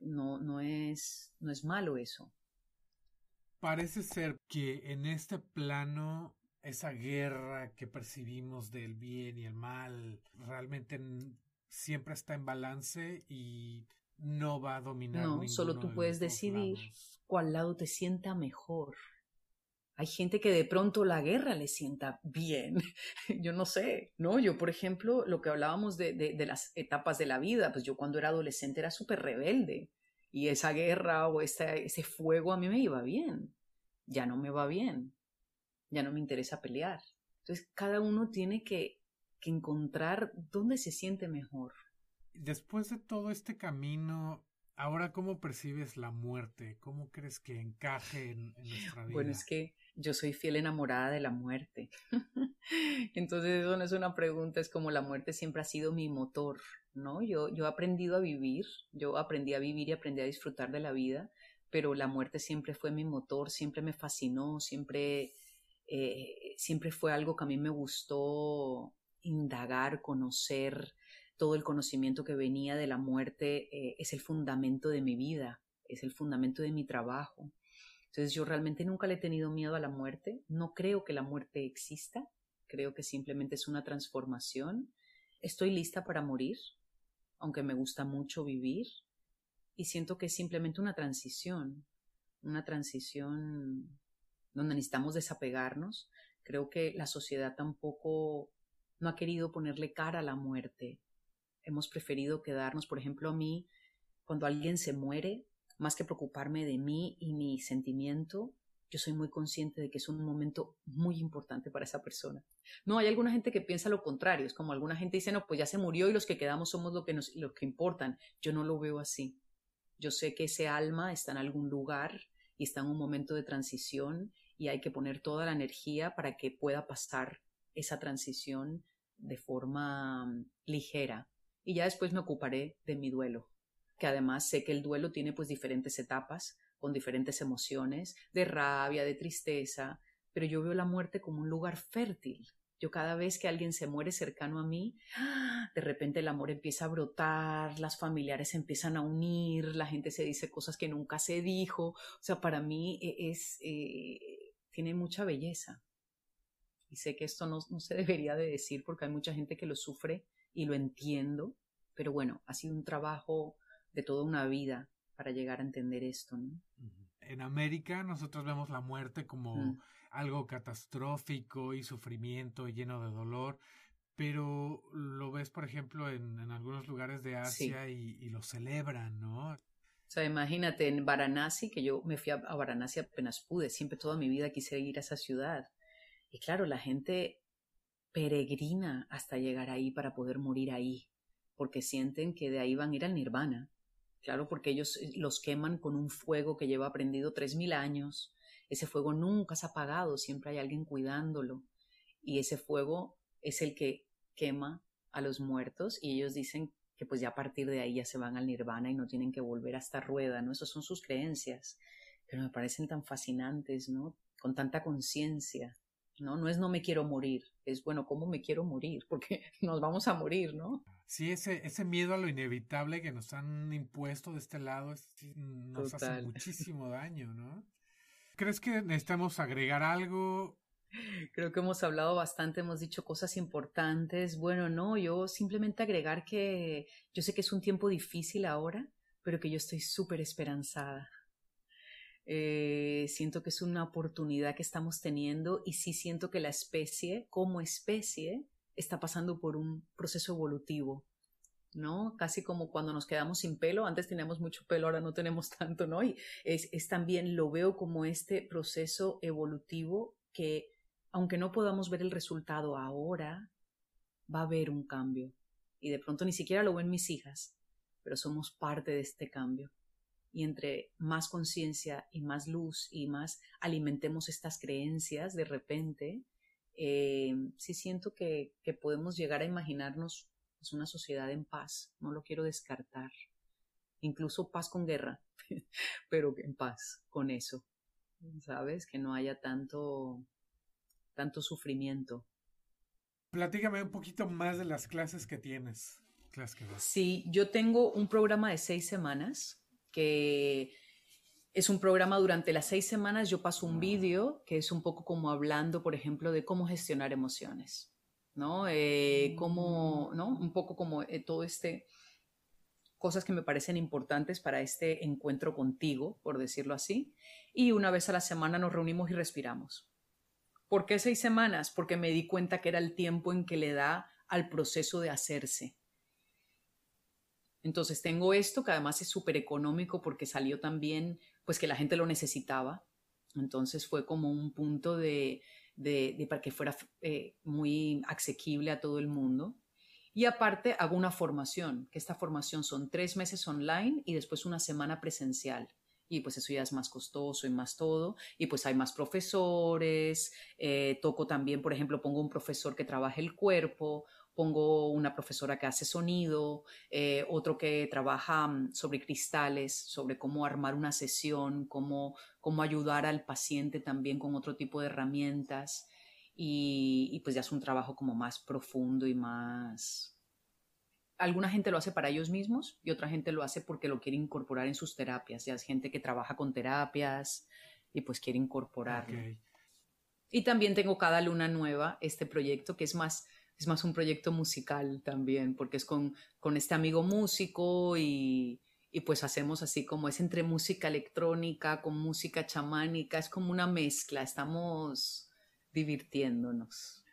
Speaker 3: No, no, es, no es malo eso.
Speaker 2: Parece ser que en este plano esa guerra que percibimos del bien y el mal realmente siempre está en balance y no va a dominar.
Speaker 3: No, solo tú puedes decidir cuál lado te sienta mejor. Hay gente que de pronto la guerra le sienta bien. (laughs) yo no sé, ¿no? Yo, por ejemplo, lo que hablábamos de, de, las etapas de la vida, pues yo cuando era adolescente era súper rebelde y esa guerra o ese fuego a mí me iba bien. Ya no me va bien. Ya no me interesa pelear. Entonces, cada uno tiene que que encontrar dónde se siente mejor.
Speaker 2: Después de todo este camino, ahora cómo percibes la muerte? ¿Cómo crees que encaje en, nuestra vida?
Speaker 3: Bueno, es que yo soy fiel enamorada de la muerte. (laughs) Entonces eso no es una pregunta, es como la muerte siempre ha sido mi motor, ¿no? Yo, yo he aprendido a vivir, yo aprendí a vivir y aprendí a disfrutar de la vida, pero la muerte siempre fue mi motor, siempre me fascinó, siempre, eh, siempre fue algo que a mí me gustó indagar, conocer todo el conocimiento que venía de la muerte eh, es el fundamento de mi vida, es el fundamento de mi trabajo. Entonces yo realmente nunca le he tenido miedo a la muerte, no creo que la muerte exista, creo que simplemente es una transformación. Estoy lista para morir, aunque me gusta mucho vivir, y siento que es simplemente una transición, una transición donde necesitamos desapegarnos. Creo que la sociedad tampoco no ha querido ponerle cara a la muerte. Hemos preferido quedarnos, por ejemplo, a mí, cuando alguien se muere, más que preocuparme de mí y mi sentimiento, yo soy muy consciente de que es un momento muy importante para esa persona. No, hay alguna gente que piensa lo contrario, es como alguna gente dice, no, pues ya se murió y los que quedamos somos lo que, nos, lo que importan. Yo no lo veo así. Yo sé que ese alma está en algún lugar y está en un momento de transición y hay que poner toda la energía para que pueda pasar esa transición de forma mm, ligera y ya después me ocuparé de mi duelo, que además sé que el duelo tiene pues diferentes etapas, con diferentes emociones, de rabia, de tristeza, pero yo veo la muerte como un lugar fértil. Yo cada vez que alguien se muere cercano a mí, de repente el amor empieza a brotar, las familiares empiezan a unir, la gente se dice cosas que nunca se dijo. O sea, para mí e, es, eh, tiene mucha belleza y sé que esto no, se (laughs) debería de decir porque hay mucha gente que lo sufre y lo entiendo, pero bueno, ha sido un trabajo de toda una vida para llegar a entender esto.
Speaker 2: en América nosotros vemos la muerte como mm. algo catastrófico y sufrimiento lleno de dolor, pero lo ves, por ejemplo, en, algunos lugares de Asia y, lo celebran, ¿no?
Speaker 3: O sea, imagínate en Varanasi, que yo me fui a, a Varanasi apenas pude, siempre toda mi vida quise ir a esa ciudad. Y claro, la gente peregrina hasta llegar ahí para poder morir ahí, porque sienten que de ahí van a ir al nirvana. Claro, porque ellos eh, los queman con un fuego que lleva prendido tres mil años. Ese fuego nunca se ha apagado, siempre hay alguien cuidándolo. Y ese fuego es el que quema a los muertos y ellos dicen que pues ya a partir de ahí ya se van al nirvana y no tienen que volver a esta rueda, ¿no? Esas son sus creencias, pero me parecen tan fascinantes, ¿no? Con tanta conciencia, ¿no? No es no me quiero morir, es bueno, ¿cómo me quiero morir? (laughs) Porque nos vamos a morir, ¿no?
Speaker 2: Sí, ese, ese miedo a lo inevitable que nos han impuesto de este lado nos hace muchísimo daño, ¿no? ¿Crees que necesitamos agregar algo? (laughs)
Speaker 3: Creo que hemos hablado bastante, hemos dicho cosas importantes. Bueno, no, yo simplemente agregar que yo sé que es un tiempo difícil ahora, pero que yo estoy súper esperanzada. Eh, siento que es una oportunidad que estamos teniendo y sí siento que la especie, como especie, está pasando por un proceso evolutivo, ¿no? Casi como cuando nos quedamos sin pelo, antes teníamos mucho pelo, ahora no tenemos (laughs) tanto, ¿no? Y es, es también, lo veo como este proceso evolutivo que aunque no podamos ver el resultado ahora, va a haber un cambio. Y de pronto ni siquiera lo ven mis hijas, pero somos parte de este cambio. Y entre más conciencia y más luz y más alimentemos estas creencias, de repente, eh, sí siento que, que, podemos llegar a imaginarnos pues, una sociedad en paz. No lo quiero descartar. Incluso paz con guerra, (laughs) pero en paz con eso. ¿Sabes? Que no haya tanto tanto sufrimiento.
Speaker 2: Platícame un poquito más de las clases que tienes.
Speaker 3: Sí, yo tengo un programa de seis semanas que es un programa durante las seis semanas. Yo paso un vídeo que es un poco como hablando, por ejemplo, de cómo gestionar emociones, ¿no? Eh, cómo, ¿no? Un poco como eh, todo este cosas que me parecen importantes para este encuentro contigo, por decirlo así. Y una vez a la semana nos reunimos y respiramos. ¿Por qué seis semanas? Porque me di cuenta que era el tiempo en que le da al proceso de hacerse. Entonces tengo esto que además es súper económico porque salió también, pues que la gente lo necesitaba. Entonces fue como un punto de, de, para que fuera eh, muy asequible a todo el mundo. Y aparte hago una formación, que esta formación son tres meses online y después una semana presencial y pues eso ya es más costoso y más todo, y pues hay más profesores, eh, toco también, por ejemplo, pongo un profesor que trabaja el cuerpo, pongo una profesora que hace sonido, eh, otro que trabaja mm, sobre cristales, sobre cómo armar una sesión, cómo, cómo ayudar al paciente también con otro tipo de herramientas, y, y pues ya es un trabajo como más profundo y más, alguna gente lo hace para ellos mismos y otra gente lo hace porque lo quiere incorporar en sus terapias. Ya es gente que trabaja con terapias y pues quiere incorporarlo. Y también tengo cada luna nueva este proyecto que es más, es más un proyecto musical también, porque es con, con este amigo músico y, y pues hacemos así como es entre música electrónica con música chamánica, es como una mezcla, estamos divirtiéndonos.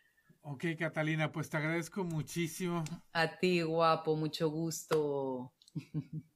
Speaker 2: Ok, Catalina, pues te agradezco muchísimo.
Speaker 3: A ti, guapo, mucho gusto. (laughs)